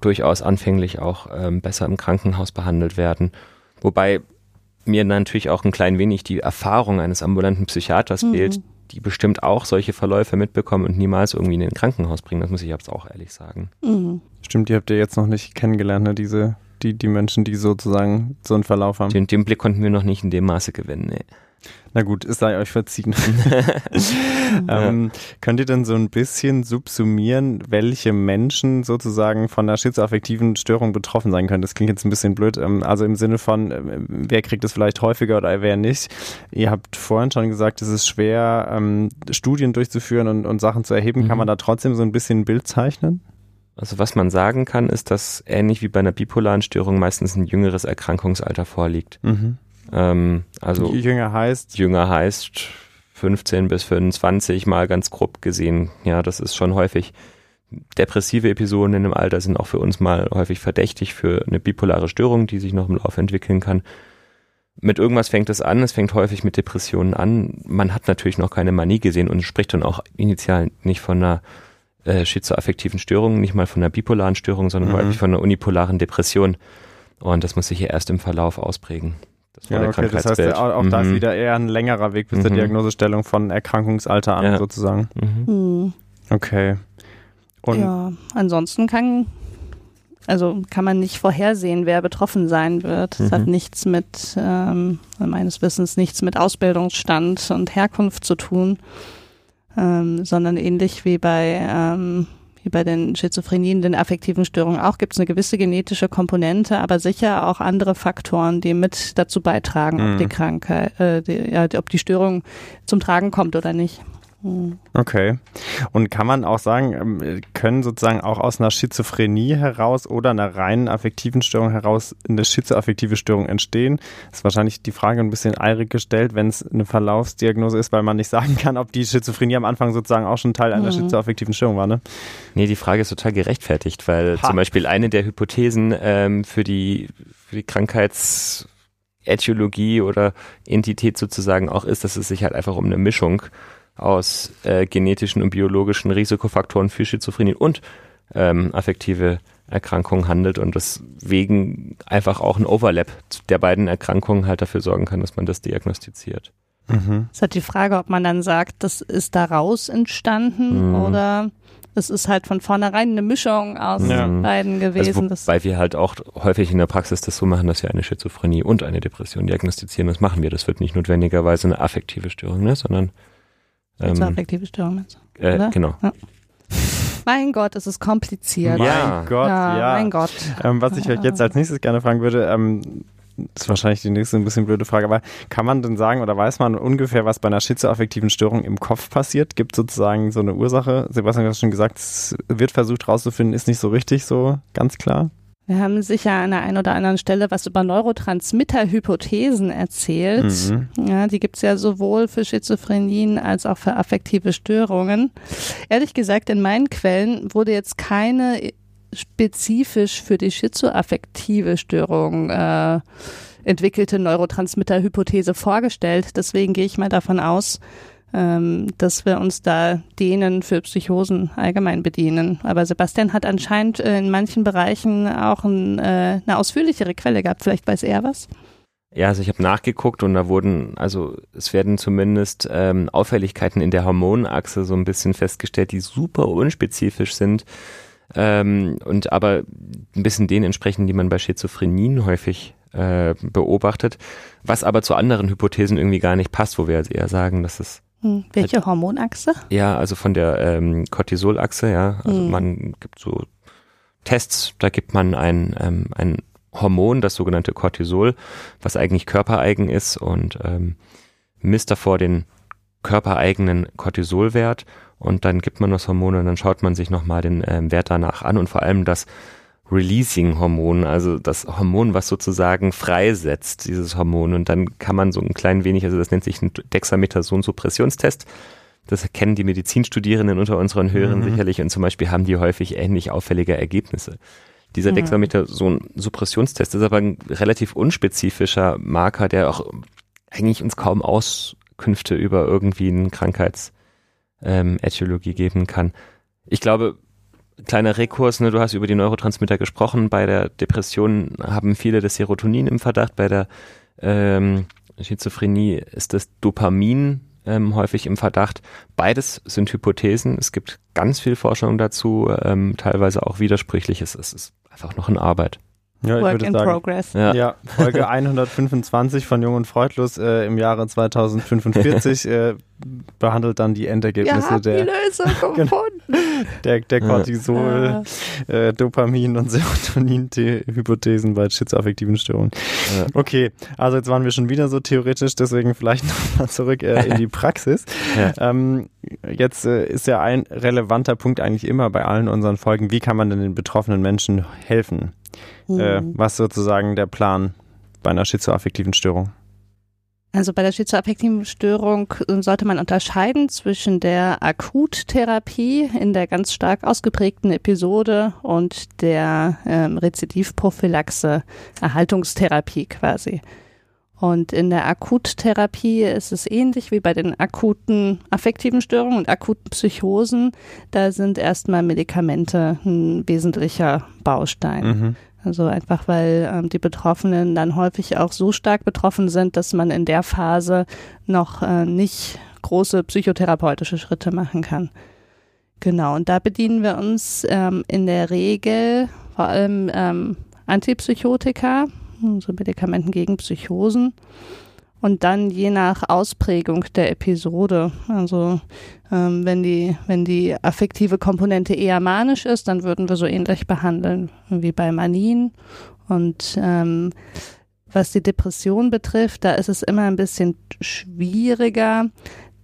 Speaker 3: durchaus anfänglich auch ähm, besser im Krankenhaus behandelt werden. Wobei mir natürlich auch ein klein wenig die Erfahrung eines ambulanten Psychiaters mhm. fehlt, die bestimmt auch solche Verläufe mitbekommen und niemals irgendwie in ein Krankenhaus bringen. Das muss ich jetzt auch ehrlich sagen.
Speaker 1: Mhm. Stimmt, die habt ihr jetzt noch nicht kennengelernt, ne? diese, die, die Menschen, die sozusagen so einen Verlauf haben.
Speaker 3: Den, den Blick konnten wir noch nicht in dem Maße gewinnen. Nee.
Speaker 1: Na gut, es sei euch verziehen. ähm, könnt ihr denn so ein bisschen subsumieren, welche Menschen sozusagen von einer schizoaffektiven Störung betroffen sein können? Das klingt jetzt ein bisschen blöd. Ähm, also im Sinne von, äh, wer kriegt es vielleicht häufiger oder wer nicht? Ihr habt vorhin schon gesagt, es ist schwer, ähm, Studien durchzuführen und, und Sachen zu erheben. Mhm. Kann man da trotzdem so ein bisschen ein Bild zeichnen?
Speaker 3: Also was man sagen kann, ist, dass ähnlich wie bei einer bipolaren Störung meistens ein jüngeres Erkrankungsalter vorliegt. Mhm. Ähm, also
Speaker 1: jünger heißt?
Speaker 3: Jünger heißt 15 bis 25 mal ganz grob gesehen. Ja, das ist schon häufig. Depressive Episoden in dem Alter sind auch für uns mal häufig verdächtig für eine bipolare Störung, die sich noch im Laufe entwickeln kann. Mit irgendwas fängt es an, es fängt häufig mit Depressionen an. Man hat natürlich noch keine Manie gesehen und spricht dann auch initial nicht von einer äh, schizoaffektiven Störung, nicht mal von einer bipolaren Störung, sondern mhm. häufig von einer unipolaren Depression. Und das muss sich hier erst im Verlauf ausprägen.
Speaker 1: Das ja, okay, das heißt, auch, auch mhm. da ist wieder eher ein längerer Weg bis mhm. zur Diagnosestellung von Erkrankungsalter an, ja. sozusagen. Mhm. mhm. Okay.
Speaker 2: Und ja, ansonsten kann, also kann man nicht vorhersehen, wer betroffen sein wird. Es hat mhm. nichts mit, ähm, meines Wissens, nichts mit Ausbildungsstand und Herkunft zu tun, ähm, sondern ähnlich wie bei ähm, wie bei den Schizophrenien, den affektiven Störungen auch, gibt es eine gewisse genetische Komponente, aber sicher auch andere Faktoren, die mit dazu beitragen, mhm. ob die Krankheit, äh, die, ja, ob die Störung zum Tragen kommt oder nicht.
Speaker 1: Okay. Und kann man auch sagen, ähm, können sozusagen auch aus einer Schizophrenie heraus oder einer reinen affektiven Störung heraus eine schizoaffektive Störung entstehen? Das ist wahrscheinlich die Frage ein bisschen eilig gestellt, wenn es eine Verlaufsdiagnose ist, weil man nicht sagen kann, ob die Schizophrenie am Anfang sozusagen auch schon Teil einer
Speaker 2: Mhm.
Speaker 1: schizoaffektiven Störung war, ne?
Speaker 3: Nee, die Frage ist total gerechtfertigt, weil
Speaker 1: Ha.
Speaker 3: zum Beispiel eine der Hypothesen ähm, für die, für die Krankheitsätiologie oder Entität sozusagen auch ist, dass es sich halt einfach um eine Mischung aus äh, genetischen und biologischen Risikofaktoren für Schizophrenie und ähm, affektive Erkrankungen handelt und deswegen einfach auch ein Overlap der beiden Erkrankungen halt dafür sorgen kann, dass man das diagnostiziert.
Speaker 1: Mhm.
Speaker 2: Es ist halt die Frage, ob man dann sagt, das ist daraus entstanden
Speaker 3: Mhm.
Speaker 2: oder es ist halt von vornherein eine Mischung aus
Speaker 1: Ja.
Speaker 2: beiden gewesen.
Speaker 3: Also, wobei wir halt auch häufig in der Praxis das so machen, dass wir eine Schizophrenie und eine Depression diagnostizieren. Das machen wir. Das wird nicht notwendigerweise eine affektive Störung, ne, sondern ähm,
Speaker 2: affektive Störung. du?
Speaker 3: äh, genau.
Speaker 2: Mein Gott, es ist kompliziert.
Speaker 3: Ja.
Speaker 1: Mein Gott, ja.
Speaker 2: mein Gott.
Speaker 1: Ähm, was ich euch jetzt als nächstes gerne fragen würde, ähm, ist wahrscheinlich die nächste ein bisschen blöde Frage, aber kann man denn sagen oder weiß man ungefähr, was bei einer schizoaffektiven Störung im Kopf passiert? Gibt sozusagen so eine Ursache? Sebastian hat schon gesagt, es wird versucht rauszufinden, ist nicht so richtig so ganz klar.
Speaker 2: Wir haben sicher an der einen oder anderen Stelle was über Neurotransmitter-Hypothesen erzählt.
Speaker 1: Mhm.
Speaker 2: Ja, die gibt's ja sowohl für Schizophrenien als auch für affektive Störungen. Ehrlich gesagt, in meinen Quellen wurde jetzt keine spezifisch für die schizoaffektive Störung äh, entwickelte Neurotransmitter-Hypothese vorgestellt. Deswegen gehe ich mal davon aus, dass wir uns da denen für Psychosen allgemein bedienen. Aber Sebastian hat anscheinend äh, in manchen Bereichen auch ein, äh, eine ausführlichere Quelle gehabt. Vielleicht weiß er was.
Speaker 3: Ja, also ich habe nachgeguckt und da wurden, also es werden zumindest ähm, Auffälligkeiten in der Hormonachse so ein bisschen festgestellt, die super unspezifisch sind ähm, und aber ein bisschen denen entsprechen, die man bei Schizophrenien häufig äh, beobachtet, was aber zu anderen Hypothesen irgendwie gar nicht passt, wo wir jetzt eher sagen, dass es.
Speaker 2: Welche Hormonachse?
Speaker 3: ja, also von der ähm, Cortisolachse, ja. Also
Speaker 2: Mhm.
Speaker 3: man gibt so Tests, da gibt man ein, ähm, ein Hormon, das sogenannte Cortisol, was eigentlich körpereigen ist und ähm, misst davor den körpereigenen Cortisolwert und dann gibt man das Hormon und dann schaut man sich nochmal den ähm, Wert danach an und vor allem das Releasing-Hormon, also das Hormon, was sozusagen freisetzt, dieses Hormon. Und dann kann man so ein klein wenig, also das nennt sich ein Dexamethason-Suppressionstest. Das kennen die Medizinstudierenden unter unseren Hörern
Speaker 1: Mhm.
Speaker 3: sicherlich und zum Beispiel haben die häufig ähnlich auffällige Ergebnisse. Dieser
Speaker 2: Mhm.
Speaker 3: Dexamethason-Suppressionstest ist aber ein relativ unspezifischer Marker, der auch eigentlich uns kaum Auskünfte über irgendwie eine Krankheitsätiologie ähm, geben kann. Ich glaube, kleiner Rekurs, ne, du hast über die Neurotransmitter gesprochen. Bei der Depression haben viele das Serotonin im Verdacht. Bei der ähm, Schizophrenie ist das Dopamin ähm, häufig im Verdacht. Beides sind Hypothesen. Es gibt ganz viel Forschung dazu, ähm, teilweise auch widersprüchliches. Es ist einfach noch in Arbeit.
Speaker 1: Ja, ich
Speaker 2: Work
Speaker 1: würde
Speaker 2: in
Speaker 1: sagen.
Speaker 2: progress.
Speaker 3: Ja.
Speaker 1: Ja, Folge 125 von Jung und Freudlos äh, im Jahre 2045 äh, behandelt dann die Endergebnisse
Speaker 2: die
Speaker 1: der,
Speaker 2: Lösung gefunden.
Speaker 1: der, der
Speaker 3: Ja.
Speaker 1: Cortisol, äh, Dopamin und Serotonin-Hypothesen bei schizoaffektiven Störungen.
Speaker 3: Ja.
Speaker 1: Okay, also jetzt waren wir schon wieder so theoretisch, deswegen vielleicht nochmal zurück äh, in die Praxis.
Speaker 3: Ja.
Speaker 1: Ähm, jetzt äh, ist ja ein relevanter Punkt eigentlich immer bei allen unseren Folgen, wie kann man denn den betroffenen Menschen helfen? Äh,
Speaker 2: Hm.
Speaker 1: was sozusagen der Plan bei einer schizoaffektiven Störung?
Speaker 2: Also bei der schizoaffektiven Störung äh, sollte man unterscheiden zwischen der Akuttherapie in der ganz stark ausgeprägten Episode und der ähm, Rezidivprophylaxe, Erhaltungstherapie quasi. Und in der Akuttherapie ist es ähnlich wie bei den akuten affektiven Störungen und akuten Psychosen. Da sind erstmal Medikamente ein wesentlicher Baustein.
Speaker 1: Mhm.
Speaker 2: Also einfach, weil ähm, die Betroffenen dann häufig auch so stark betroffen sind, dass man in der Phase noch äh, nicht große psychotherapeutische Schritte machen kann. Genau, und da bedienen wir uns ähm, in der Regel vor allem ähm, Antipsychotika, also Medikamenten gegen Psychosen. Und dann je nach Ausprägung der Episode, also ähm, wenn, die, wenn die affektive Komponente eher manisch ist, dann würden wir so ähnlich behandeln wie bei Manien. Und ähm, was die Depression betrifft, da ist es immer ein bisschen schwieriger.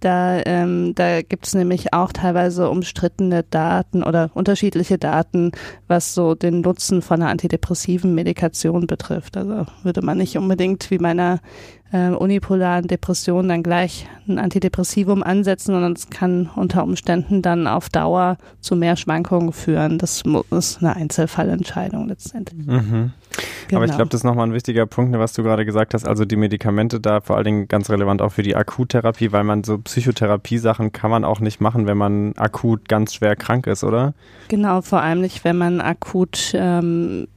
Speaker 2: Da, ähm, da gibt es nämlich auch teilweise umstrittene Daten oder unterschiedliche Daten, was so den Nutzen von einer antidepressiven Medikation betrifft. Also würde man nicht unbedingt wie meiner äh, unipolaren Depression dann gleich ein Antidepressivum ansetzen, sondern es kann unter Umständen dann auf Dauer zu mehr Schwankungen führen. Das ist eine Einzelfallentscheidung letztendlich.
Speaker 1: Mhm. Genau. Aber ich glaube, das ist nochmal ein wichtiger Punkt, ne, was du gerade gesagt hast. Also die Medikamente da vor allen Dingen ganz relevant auch für die Akuttherapie, weil man so Psychotherapie-Sachen kann man auch nicht machen, wenn man akut ganz schwer krank ist, oder?
Speaker 2: Genau, vor allem nicht, wenn man akut ähm,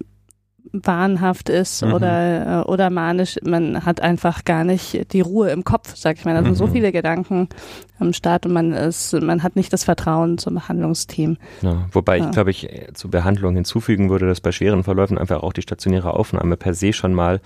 Speaker 2: wahnhaft ist mhm. oder, äh, oder manisch. Man hat einfach gar nicht die Ruhe im Kopf, sag ich mal. Da sind mhm. so viele Gedanken am Start und man ist, man hat nicht das Vertrauen zum Behandlungsteam.
Speaker 3: Ja, wobei ja. ich glaube ich zur Behandlung hinzufügen würde, dass bei schweren Verläufen einfach auch die stationäre Aufnahme per se schon mal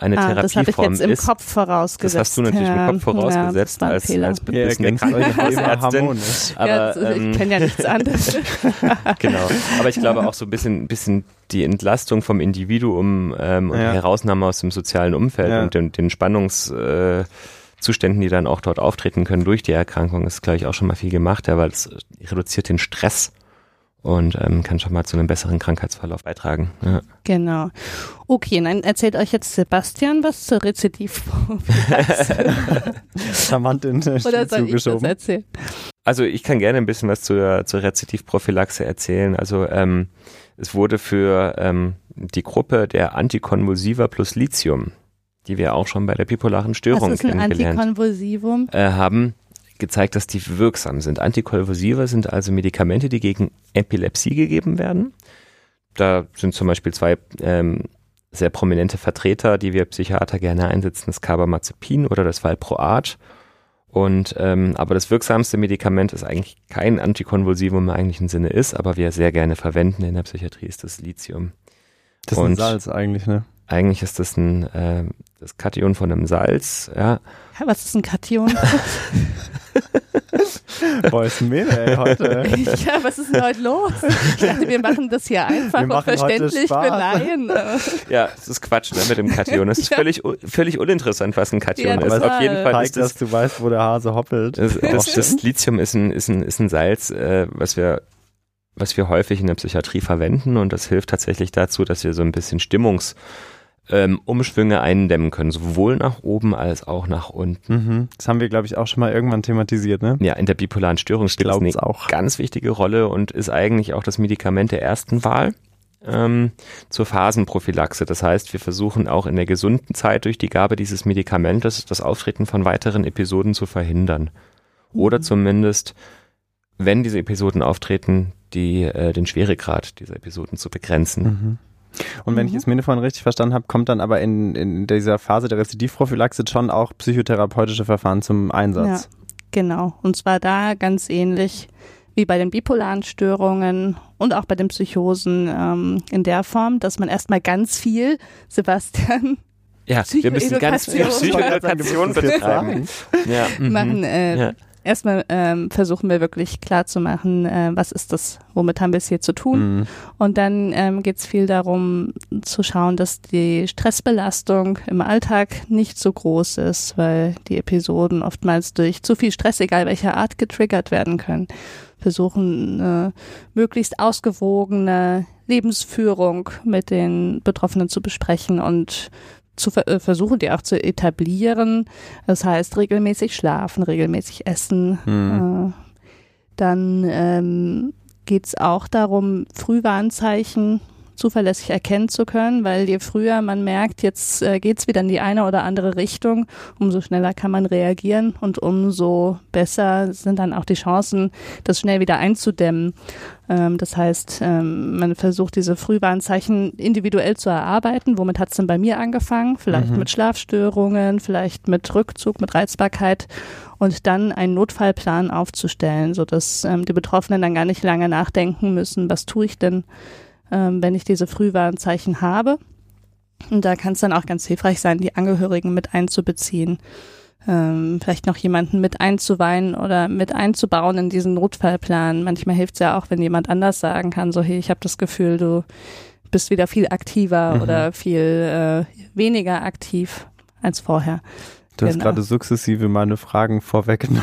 Speaker 3: eine ah, Therapieform
Speaker 2: das habe ich jetzt im
Speaker 3: ist.
Speaker 2: Kopf vorausgesetzt.
Speaker 3: Das hast du natürlich ja, im Kopf vorausgesetzt ja, als, als bebissene ja, Krankenhausärztin.
Speaker 2: Aber, ja, ähm, ich kenne ja nichts anderes.
Speaker 3: genau. Aber ich glaube auch so ein bisschen, bisschen die Entlastung vom Individuum ähm, und die Herausnahme aus dem sozialen Umfeld und den, den Spannungszuständen, äh, die dann auch dort auftreten können durch die Erkrankung, ist, glaube ich, auch schon mal viel gemacht, ja, weil es reduziert den Stress und ähm, kann schon mal zu einem besseren Krankheitsverlauf beitragen. Ja.
Speaker 2: Genau. Okay, dann erzählt euch jetzt Sebastian was zur Rezidivprophylaxe.
Speaker 1: Charmant in Oder soll ich das erzählen?
Speaker 3: Also ich kann gerne ein bisschen was zur, zur Rezidivprophylaxe erzählen. Also ähm, es wurde für ähm, die Gruppe der Antikonvulsiva plus Lithium, die wir auch schon bei der bipolaren Störung was ist ein kennengelernt
Speaker 2: Antikonvulsivum?
Speaker 3: Äh, haben, gezeigt, dass die wirksam sind. Antikonvulsiva sind also Medikamente, die gegen Epilepsie gegeben werden. Da sind zum Beispiel zwei ähm, sehr prominente Vertreter, die wir Psychiater gerne einsetzen, das Carbamazepin oder das Valproat. Und ähm, aber das wirksamste Medikament ist eigentlich kein Antikonvulsivum im eigentlichen Sinne ist, aber wir sehr gerne verwenden in der Psychiatrie ist das Lithium.
Speaker 1: Das ist Und ein Salz eigentlich, ne?
Speaker 3: Eigentlich ist das ein äh, das Kation von einem Salz, ja.
Speaker 2: ja was ist ein Kation?
Speaker 1: Boah, ist Mene, ey, heute.
Speaker 2: ja, was ist denn heute los? Ich dachte, wir machen das hier einfach und verständlich für Laien.
Speaker 3: Ja, das ist Quatsch ne, mit dem Kation. Es ist ja. völlig, völlig uninteressant, was ein Kation ja, ist. Auf jeden Fall
Speaker 1: zeigt, ist das, dass du weißt, wo der Hase hoppelt.
Speaker 3: Das, das, das Lithium ist ein, ist ein, ist ein Salz, äh, was wir was wir häufig in der Psychiatrie verwenden und das hilft tatsächlich dazu, dass wir so ein bisschen Stimmungs ähm, Umschwünge eindämmen können, sowohl nach oben als auch nach unten.
Speaker 1: Mhm. Das haben wir, glaube ich, auch schon mal irgendwann thematisiert, ne?
Speaker 3: Ja, in der bipolaren Störung spielt das eine auch. ganz wichtige Rolle und ist eigentlich auch das Medikament der ersten Wahl ähm, zur Phasenprophylaxe. Das heißt, wir versuchen auch in der gesunden Zeit durch die Gabe dieses Medikamentes das Auftreten von weiteren Episoden zu verhindern. Oder mhm. zumindest, wenn diese Episoden auftreten, die, äh, den Schweregrad dieser Episoden zu begrenzen.
Speaker 1: Mhm. Und wenn mhm. ich es mir vorhin richtig verstanden habe, kommt dann aber in, in dieser Phase der Rezidivprophylaxe schon auch psychotherapeutische Verfahren zum Einsatz.
Speaker 2: Ja, genau. Und zwar da ganz ähnlich wie bei den bipolaren Störungen und auch bei den Psychosen ähm, in der Form, dass man erstmal ganz viel, Sebastian,
Speaker 3: ja, wir müssen ganz viel Psychoedukation betreiben.
Speaker 2: Ja. Machen, äh, ja. Erstmal ähm, versuchen wir wirklich klar zu machen, äh, was ist das, womit haben wir es hier zu tun. Mhm. Und dann ähm, geht es viel darum zu schauen, dass die Stressbelastung im Alltag nicht so groß ist, weil die Episoden oftmals durch zu viel Stress, egal welcher Art, getriggert werden können. Versuchen äh, möglichst ausgewogene Lebensführung mit den Betroffenen zu besprechen und zu äh, versuchen, die auch zu etablieren. Das heißt, regelmäßig schlafen, regelmäßig essen. Mhm. Äh, dann ähm, geht es auch darum, Frühwarnzeichen zuverlässig erkennen zu können, weil je früher man merkt, jetzt äh, geht es wieder in die eine oder andere Richtung, umso schneller kann man reagieren und umso besser sind dann auch die Chancen, das schnell wieder einzudämmen. Ähm, das heißt, ähm, man versucht diese Frühwarnzeichen individuell zu erarbeiten. Womit hat es denn bei mir angefangen? Vielleicht mhm. mit Schlafstörungen, vielleicht mit Rückzug, mit Reizbarkeit und dann einen Notfallplan aufzustellen, sodass ähm, die Betroffenen dann gar nicht lange nachdenken müssen, was tue ich denn, ähm, wenn ich diese Frühwarnzeichen habe. Und da kann es dann auch ganz hilfreich sein, die Angehörigen mit einzubeziehen. Ähm, vielleicht noch jemanden mit einzuweihen oder mit einzubauen in diesen Notfallplan. Manchmal hilft es ja auch, wenn jemand anders sagen kann, so hey, ich habe das Gefühl, du bist wieder viel aktiver mhm. oder viel äh, weniger aktiv als vorher.
Speaker 1: Du hast
Speaker 2: Genau.
Speaker 1: gerade sukzessive meine Fragen vorweggenommen.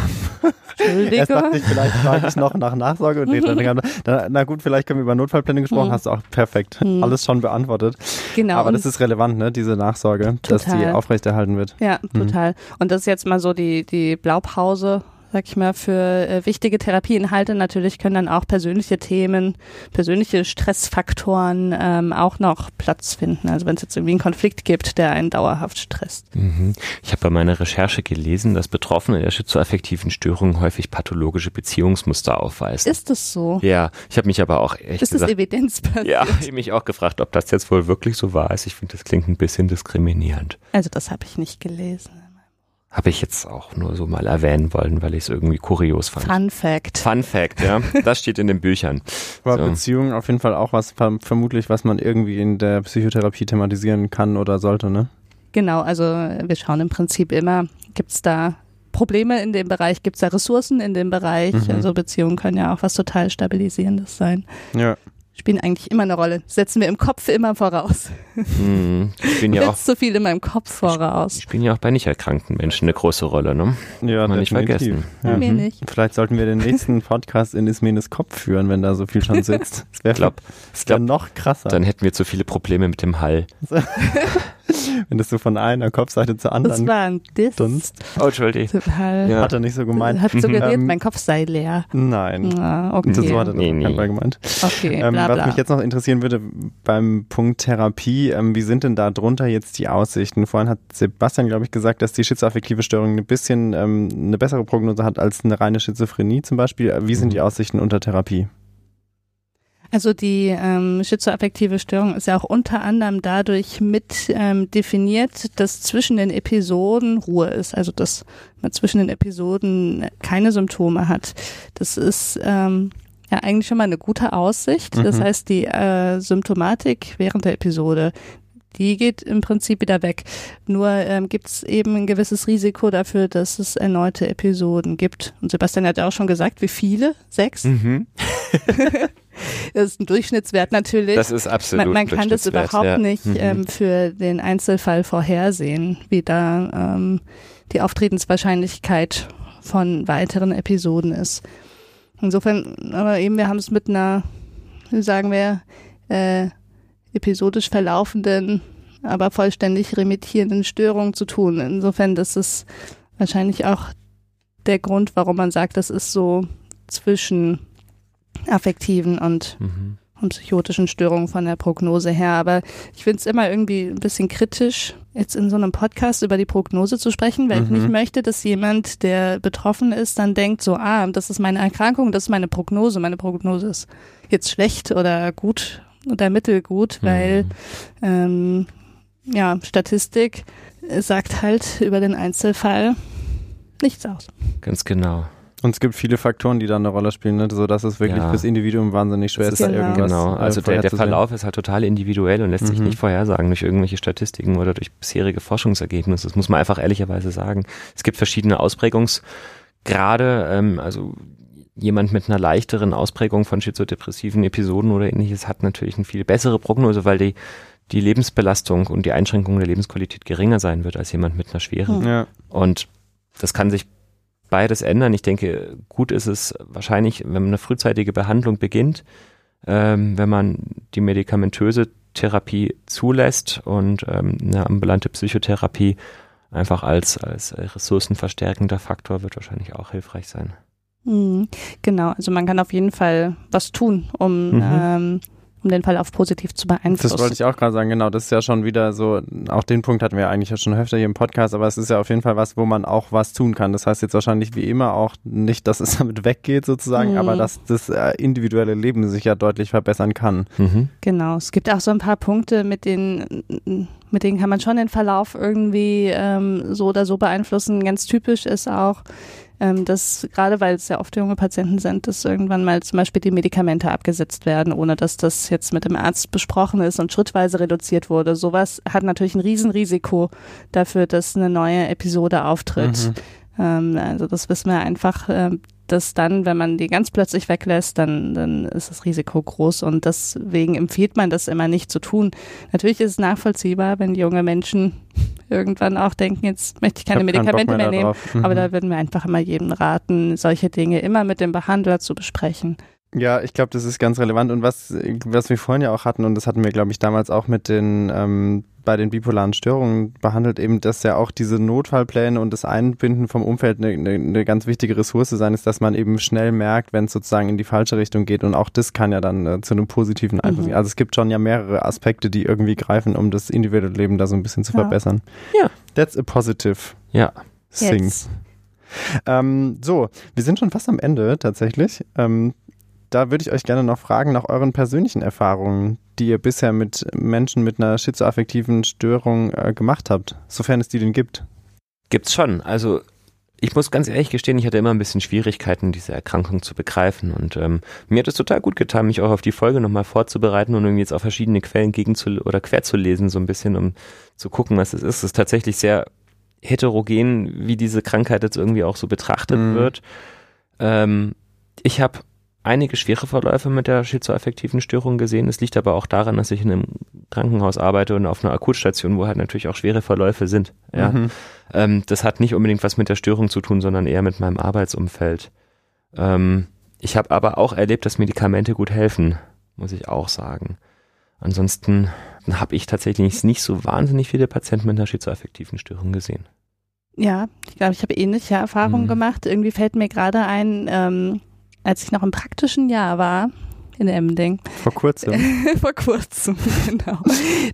Speaker 1: Erst
Speaker 2: Entschuldigung.
Speaker 1: dachte ich, vielleicht frage ich noch nach Nachsorge. Nee, dann, dann, na gut, vielleicht können wir über Notfallpläne gesprochen.
Speaker 2: Hm.
Speaker 1: Hast du auch perfekt
Speaker 2: Hm.
Speaker 1: alles schon beantwortet.
Speaker 2: Genau.
Speaker 1: Aber das ist relevant, ne? Diese Nachsorge, dass die
Speaker 2: Total.
Speaker 1: aufrechterhalten wird.
Speaker 2: Ja,
Speaker 1: Mhm.
Speaker 2: total. Und das ist jetzt mal so die, die Blaupause, sag ich mal, für äh, wichtige Therapieinhalte. Natürlich können dann auch persönliche Themen, persönliche Stressfaktoren ähm, auch noch Platz finden. Also wenn es jetzt irgendwie einen Konflikt gibt, der einen dauerhaft stresst.
Speaker 3: Mhm. Ich habe bei meiner Recherche gelesen, dass Betroffene der schizoaffektiven Störungen häufig pathologische Beziehungsmuster aufweisen.
Speaker 2: Ist das so?
Speaker 3: ja, ich habe mich aber auch echt
Speaker 2: Ist das
Speaker 3: gesagt,
Speaker 2: evidenzbasiert?
Speaker 3: ja, ich mich auch gefragt, ob das jetzt wohl wirklich so wahr ist. Ich finde, das klingt ein bisschen diskriminierend.
Speaker 2: Also das habe ich nicht gelesen.
Speaker 3: Habe ich jetzt auch nur so mal erwähnen wollen, weil ich es irgendwie kurios fand.
Speaker 2: Fun Fact.
Speaker 3: Fun Fact, ja. Das steht in den Büchern.
Speaker 1: Aber
Speaker 3: So.
Speaker 1: Beziehungen auf jeden Fall auch was, verm- vermutlich, was man irgendwie in der Psychotherapie thematisieren kann oder sollte, ne?
Speaker 2: Genau, also wir schauen im Prinzip immer, gibt es da Probleme in dem Bereich, gibt es da Ressourcen in dem Bereich?
Speaker 1: Mhm.
Speaker 2: Also Beziehungen können ja auch was total Stabilisierendes sein.
Speaker 1: Ja.
Speaker 2: Spielen eigentlich immer eine Rolle. Setzen wir im Kopf immer voraus.
Speaker 3: Hm. Spielen ja auch,
Speaker 2: so viel in meinem Kopf voraus.
Speaker 3: spielen ja auch bei nicht erkrankten Menschen eine große Rolle, ne?
Speaker 1: Ja,
Speaker 3: man nicht vergessen.
Speaker 1: Ja.
Speaker 2: Mir nicht.
Speaker 1: Vielleicht sollten wir den nächsten Podcast in Ismenes Kopf führen, wenn da so viel schon sitzt. Das wäre
Speaker 3: Ich
Speaker 1: das wär noch krasser,
Speaker 3: dann hätten wir zu viele Probleme mit dem Hall.
Speaker 1: wenn das so von einer Kopfseite zur
Speaker 2: Das
Speaker 1: anderen
Speaker 2: war ein Diss.
Speaker 1: Dunst.
Speaker 3: Oh, Entschuldigung.
Speaker 2: Total.
Speaker 3: Ja.
Speaker 1: hat er nicht so gemeint.
Speaker 2: Hat suggeriert,
Speaker 1: Ähm,
Speaker 2: mein Kopf sei leer.
Speaker 1: Nein.
Speaker 2: Ah, okay.
Speaker 1: Das so hat er das
Speaker 3: Nee, nee.
Speaker 1: Gemeint.
Speaker 2: okay,
Speaker 1: Ähm,
Speaker 2: bla,
Speaker 1: was mich jetzt noch interessieren würde beim Punkt Therapie, ähm, wie sind denn da drunter jetzt die Aussichten? Vorhin hat Sebastian, glaube ich, gesagt, dass die schizoaffektive Störung ein bisschen ähm, eine bessere Prognose hat als eine reine Schizophrenie zum Beispiel. Wie sind die Aussichten unter Therapie?
Speaker 2: Also die ähm, schizoaffektive Störung ist ja auch unter anderem dadurch mit ähm, definiert, dass zwischen den Episoden Ruhe ist, also dass man zwischen den Episoden keine Symptome hat. Das ist ähm, ja eigentlich schon mal eine gute Aussicht. Das
Speaker 1: Mhm.
Speaker 2: heißt, die äh, Symptomatik während der Episode, die geht im Prinzip wieder weg. Nur ähm, gibt es eben ein gewisses Risiko dafür, dass es erneute Episoden gibt. Und Sebastian hat ja auch schon gesagt, wie viele? Sechs?
Speaker 3: Mhm.
Speaker 2: Das ist ein Durchschnittswert natürlich.
Speaker 3: Das ist absolut
Speaker 2: man, man kann das überhaupt
Speaker 3: ja.
Speaker 2: nicht
Speaker 3: Mhm.
Speaker 2: ähm, für den Einzelfall vorhersehen, wie da ähm, die Auftretenswahrscheinlichkeit von weiteren Episoden ist. Insofern, aber eben, wir haben es mit einer, sagen wir, äh, episodisch verlaufenden, aber vollständig remittierenden Störung zu tun. Insofern, das ist wahrscheinlich auch der Grund, warum man sagt, das ist so zwischen affektiven und
Speaker 3: Mhm.
Speaker 2: Und psychotischen Störungen von der Prognose her. Aber ich finde es immer irgendwie ein bisschen kritisch, jetzt in so einem Podcast über die Prognose zu sprechen, weil ich
Speaker 1: Mhm.
Speaker 2: nicht möchte, dass jemand, der betroffen ist, dann denkt so, ah, das ist meine Erkrankung, das ist meine Prognose. Meine Prognose ist jetzt schlecht oder gut oder mittelgut, weil
Speaker 3: Mhm.
Speaker 2: ähm, ja, Statistik sagt halt über den Einzelfall nichts aus.
Speaker 3: Ganz genau.
Speaker 1: Und es gibt viele Faktoren, die da eine Rolle spielen, ne? sodass es wirklich
Speaker 3: Ja.
Speaker 1: fürs Individuum wahnsinnig schwer ist, da
Speaker 2: genau.
Speaker 1: irgendwas
Speaker 3: Genau,
Speaker 1: äh,
Speaker 3: also der, der. Verlauf ist halt total individuell und lässt sich
Speaker 1: Mhm.
Speaker 3: nicht vorhersagen durch irgendwelche Statistiken oder durch bisherige Forschungsergebnisse. Das muss man einfach ehrlicherweise sagen. Es gibt verschiedene Ausprägungsgrade, ähm, also jemand mit einer leichteren Ausprägung von schizodepressiven Episoden oder ähnliches hat natürlich eine viel bessere Prognose, weil die, die Lebensbelastung und die Einschränkung der Lebensqualität geringer sein wird als jemand mit einer schweren.
Speaker 1: Ja.
Speaker 3: Und das kann sich beides ändern. Ich denke, gut ist es wahrscheinlich, wenn man eine frühzeitige Behandlung beginnt, ähm, wenn man die medikamentöse Therapie zulässt und ähm, eine ambulante Psychotherapie einfach als, als ressourcenverstärkender Faktor wird wahrscheinlich auch hilfreich sein.
Speaker 2: Mhm. Genau, also man kann auf jeden Fall was tun, um,
Speaker 1: Mhm.
Speaker 2: ähm, um den Verlauf positiv zu beeinflussen.
Speaker 1: Das wollte ich auch gerade sagen, genau. Das ist ja schon wieder so, auch den Punkt hatten wir eigentlich schon öfter hier im Podcast, aber es ist ja auf jeden Fall was, wo man auch was tun kann. Das heißt jetzt wahrscheinlich wie immer auch nicht, dass es damit weggeht sozusagen,
Speaker 2: Mhm.
Speaker 1: aber dass das äh, individuelle Leben sich ja deutlich verbessern kann.
Speaker 3: Mhm.
Speaker 2: Genau, es gibt auch so ein paar Punkte, mit denen, mit denen kann man schon den Verlauf irgendwie ähm, so oder so beeinflussen. Ganz typisch ist auch, ähm, dass gerade weil es ja oft junge Patienten sind, dass irgendwann mal zum Beispiel die Medikamente abgesetzt werden, ohne dass das jetzt mit dem Arzt besprochen ist und schrittweise reduziert wurde. Sowas hat natürlich ein Riesenrisiko dafür, dass eine neue Episode auftritt.
Speaker 1: Mhm.
Speaker 2: Ähm, also das wissen wir einfach, ähm, dass dann, wenn man die ganz plötzlich weglässt, dann, dann ist das Risiko groß und deswegen empfiehlt man das immer nicht zu tun. Natürlich ist es nachvollziehbar, wenn junge Menschen irgendwann auch denken, jetzt möchte ich keine
Speaker 1: Ich
Speaker 2: Medikamente mehr,
Speaker 1: mehr
Speaker 2: nehmen.
Speaker 1: Mhm.
Speaker 2: Aber da würden wir einfach immer jedem raten, solche Dinge immer mit dem Behandler zu besprechen.
Speaker 1: Ja, ich glaube, das ist ganz relevant. Und was, was wir vorhin ja auch hatten, und das hatten wir, glaube ich, damals auch mit den, ähm, bei den bipolaren Störungen behandelt, eben, dass ja auch diese Notfallpläne und das Einbinden vom Umfeld eine, eine, eine ganz wichtige Ressource sein ist, dass man eben schnell merkt, wenn es sozusagen in die falsche Richtung geht. Und auch das kann ja dann äh, zu einem positiven Einfluss
Speaker 2: Mhm.
Speaker 1: gehen. Also es gibt schon ja mehrere Aspekte, die irgendwie greifen, um das individuelle Leben da so ein bisschen zu
Speaker 2: Ja.
Speaker 1: verbessern.
Speaker 3: Ja.
Speaker 1: That's a positive
Speaker 3: Ja.
Speaker 1: thing.
Speaker 2: Jetzt.
Speaker 1: Ähm, so, wir sind schon fast am Ende tatsächlich. Ähm, da würde ich euch gerne noch fragen nach euren persönlichen Erfahrungen, die ihr bisher mit Menschen mit einer schizoaffektiven Störung äh, gemacht habt, sofern es die denn gibt.
Speaker 3: Gibt's schon. Also ich muss ganz ehrlich gestehen, ich hatte immer ein bisschen Schwierigkeiten, diese Erkrankung zu begreifen. Und ähm, mir hat es total gut getan, mich auch auf die Folge nochmal vorzubereiten und irgendwie jetzt auf verschiedene Quellen gegen zu oder quer zu lesen, so ein bisschen, um zu gucken, was es ist. Es ist tatsächlich sehr heterogen, wie diese Krankheit jetzt irgendwie auch so betrachtet
Speaker 1: Mhm.
Speaker 3: wird. Ähm, ich habe einige schwere Verläufe mit der schizoaffektiven Störung gesehen. Es liegt aber auch daran, dass ich in einem Krankenhaus arbeite und auf einer Akutstation, wo halt natürlich auch schwere Verläufe sind. Ja.
Speaker 1: Mhm.
Speaker 3: Ähm, das hat nicht unbedingt was mit der Störung zu tun, sondern eher mit meinem Arbeitsumfeld. Ähm, ich habe aber auch erlebt, dass Medikamente gut helfen, muss ich auch sagen. Ansonsten habe ich tatsächlich nicht so wahnsinnig viele Patienten mit einer schizoaffektiven Störung gesehen.
Speaker 2: Ja, ich glaube, ich habe ähnliche Erfahrungen
Speaker 3: Mhm.
Speaker 2: gemacht. Irgendwie fällt mir gerade ein, ähm, als ich noch im praktischen Jahr war, in Emding,
Speaker 1: Vor kurzem.
Speaker 2: vor kurzem, genau.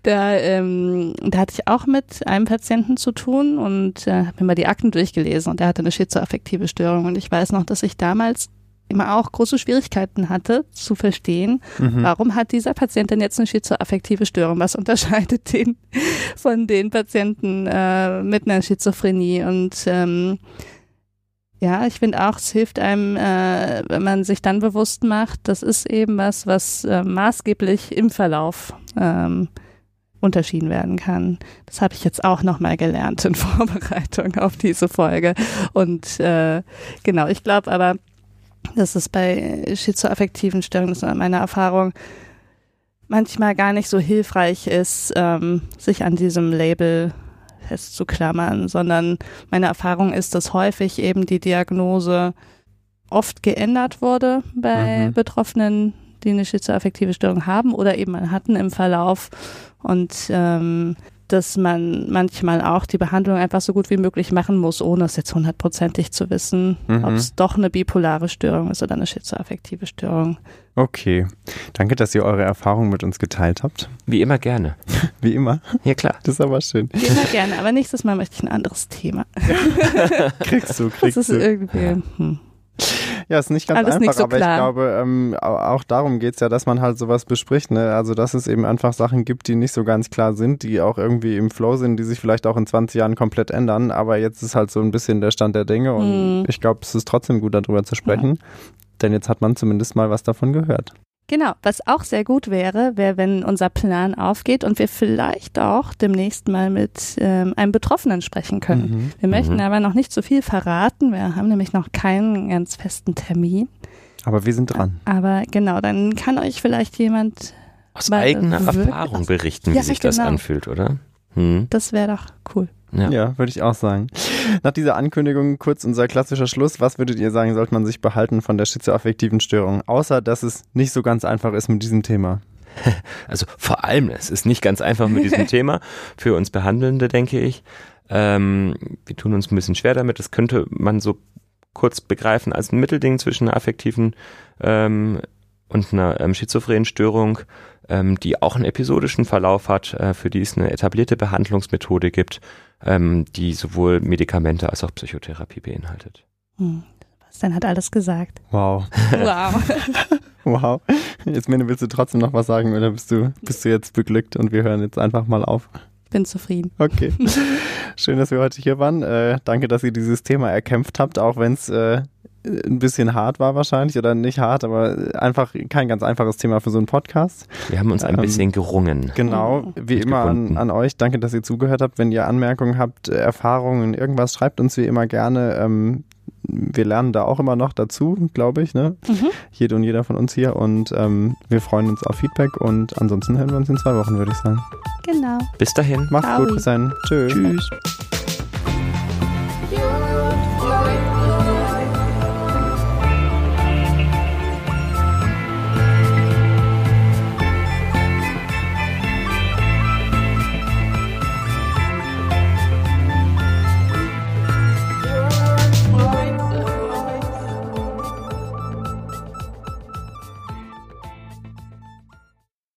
Speaker 2: Da, ähm, da hatte ich auch mit einem Patienten zu tun und äh, habe mir mal die Akten durchgelesen und er hatte eine schizoaffektive Störung. Und ich weiß noch, dass ich damals immer auch große Schwierigkeiten hatte zu verstehen,
Speaker 1: Mhm.
Speaker 2: Warum hat dieser Patient denn jetzt eine schizoaffektive Störung? Was unterscheidet den von den Patienten äh, mit einer Schizophrenie? Und ähm, ja, ich finde auch, es hilft einem, äh, wenn man sich dann bewusst macht, das ist eben was, was äh, maßgeblich im Verlauf ähm, unterschieden werden kann. Das habe ich jetzt auch nochmal gelernt in Vorbereitung auf diese Folge. Und äh, genau, ich glaube aber, dass es bei schizoaffektiven Störungen, das ist meine Erfahrung, manchmal gar nicht so hilfreich ist, ähm, sich an diesem Label festzuklammern, sondern meine Erfahrung ist, dass häufig eben die Diagnose oft geändert wurde bei
Speaker 1: Mhm.
Speaker 2: Betroffenen, die eine schizoaffektive Störung haben oder eben hatten im Verlauf und ähm, dass man manchmal auch die Behandlung einfach so gut wie möglich machen muss, ohne es jetzt hundertprozentig zu wissen,
Speaker 1: Mhm.
Speaker 2: ob es doch eine bipolare Störung ist oder eine schizoaffektive Störung.
Speaker 1: Okay. Danke, dass ihr eure Erfahrungen mit uns geteilt habt.
Speaker 3: Wie immer gerne.
Speaker 1: Wie immer.
Speaker 3: Ja klar.
Speaker 1: Das ist aber schön.
Speaker 2: Immer gerne, aber nächstes Mal möchte ich ein anderes Thema.
Speaker 1: Kriegst du,
Speaker 2: Das
Speaker 1: kriegst
Speaker 2: ist
Speaker 1: du.
Speaker 2: irgendwie. Hm.
Speaker 1: Ja, ist nicht ganz
Speaker 2: Alles
Speaker 1: einfach,
Speaker 2: nicht so
Speaker 1: aber
Speaker 2: klar.
Speaker 1: ich glaube, ähm, au- auch darum geht's ja, dass man halt sowas bespricht. Ne? Also, dass es eben einfach Sachen gibt, die nicht so ganz klar sind, die auch irgendwie im Flow sind, die sich vielleicht auch in 20 Jahren komplett ändern. Aber jetzt ist halt so ein bisschen der Stand der Dinge und
Speaker 2: Mhm.
Speaker 1: ich glaube, es ist trotzdem gut, darüber zu sprechen. Denn jetzt hat man zumindest mal was davon gehört.
Speaker 2: Genau, was auch sehr gut wäre, wäre, wenn unser Plan aufgeht und wir vielleicht auch demnächst mal mit ähm, einem Betroffenen sprechen können.
Speaker 1: Mhm.
Speaker 2: Wir möchten
Speaker 3: Mhm.
Speaker 2: aber noch nicht so viel verraten. Wir haben nämlich noch keinen ganz festen Termin.
Speaker 1: Aber wir sind dran.
Speaker 2: Aber genau, dann kann euch vielleicht jemand,
Speaker 3: Aus eigener Erfahrung berichten, wie
Speaker 2: Ja,
Speaker 3: sich das
Speaker 2: genau.
Speaker 3: anfühlt, oder? Hm.
Speaker 2: das wäre doch cool.
Speaker 3: Ja.
Speaker 1: Ja, würde ich auch sagen. Nach dieser Ankündigung kurz unser klassischer Schluss. Was würdet ihr sagen, sollte man sich behalten von der schizoaffektiven Störung? Außer, dass es nicht so ganz einfach ist mit diesem Thema.
Speaker 3: Also vor allem, es ist nicht ganz einfach mit diesem Thema für uns Behandelnde, denke ich. Ähm, wir tun uns ein bisschen schwer damit. Das könnte man so kurz begreifen als ein Mittelding zwischen einer affektiven ähm, und einer ähm, schizophrenen Störung, ähm, die auch einen episodischen Verlauf hat, äh, für die es eine etablierte Behandlungsmethode gibt, ähm, die sowohl Medikamente als auch Psychotherapie beinhaltet.
Speaker 2: Hm. Bastian hat alles gesagt.
Speaker 1: Wow.
Speaker 2: Wow.
Speaker 1: Wow. Jetzt, Mene, willst du trotzdem noch was sagen oder bist du, bist du jetzt beglückt und wir hören jetzt einfach mal auf?
Speaker 2: Ich bin zufrieden.
Speaker 1: Okay. Schön, dass wir heute hier waren. Äh, danke, dass ihr dieses Thema erkämpft habt, auch wenn es äh, ein bisschen hart war wahrscheinlich oder nicht hart, aber einfach kein ganz einfaches Thema für so einen Podcast.
Speaker 3: Wir haben uns ein
Speaker 1: Ähm,
Speaker 3: bisschen gerungen.
Speaker 1: Genau,
Speaker 2: Mhm.
Speaker 1: wie immer an, an euch. Danke, dass ihr zugehört habt. Wenn ihr Anmerkungen habt, Erfahrungen, irgendwas, schreibt uns wie immer gerne. Ähm, wir lernen da auch immer noch dazu, glaube ich, ne?
Speaker 2: Mhm.
Speaker 1: Jede und jeder von uns hier. Und ähm, wir freuen uns auf Feedback und ansonsten hören wir uns in zwei Wochen, würde ich sagen.
Speaker 2: Genau.
Speaker 3: Bis dahin.
Speaker 1: Macht's
Speaker 2: Ciao.
Speaker 1: gut, bis dann. Tschüss.
Speaker 3: Tschüss.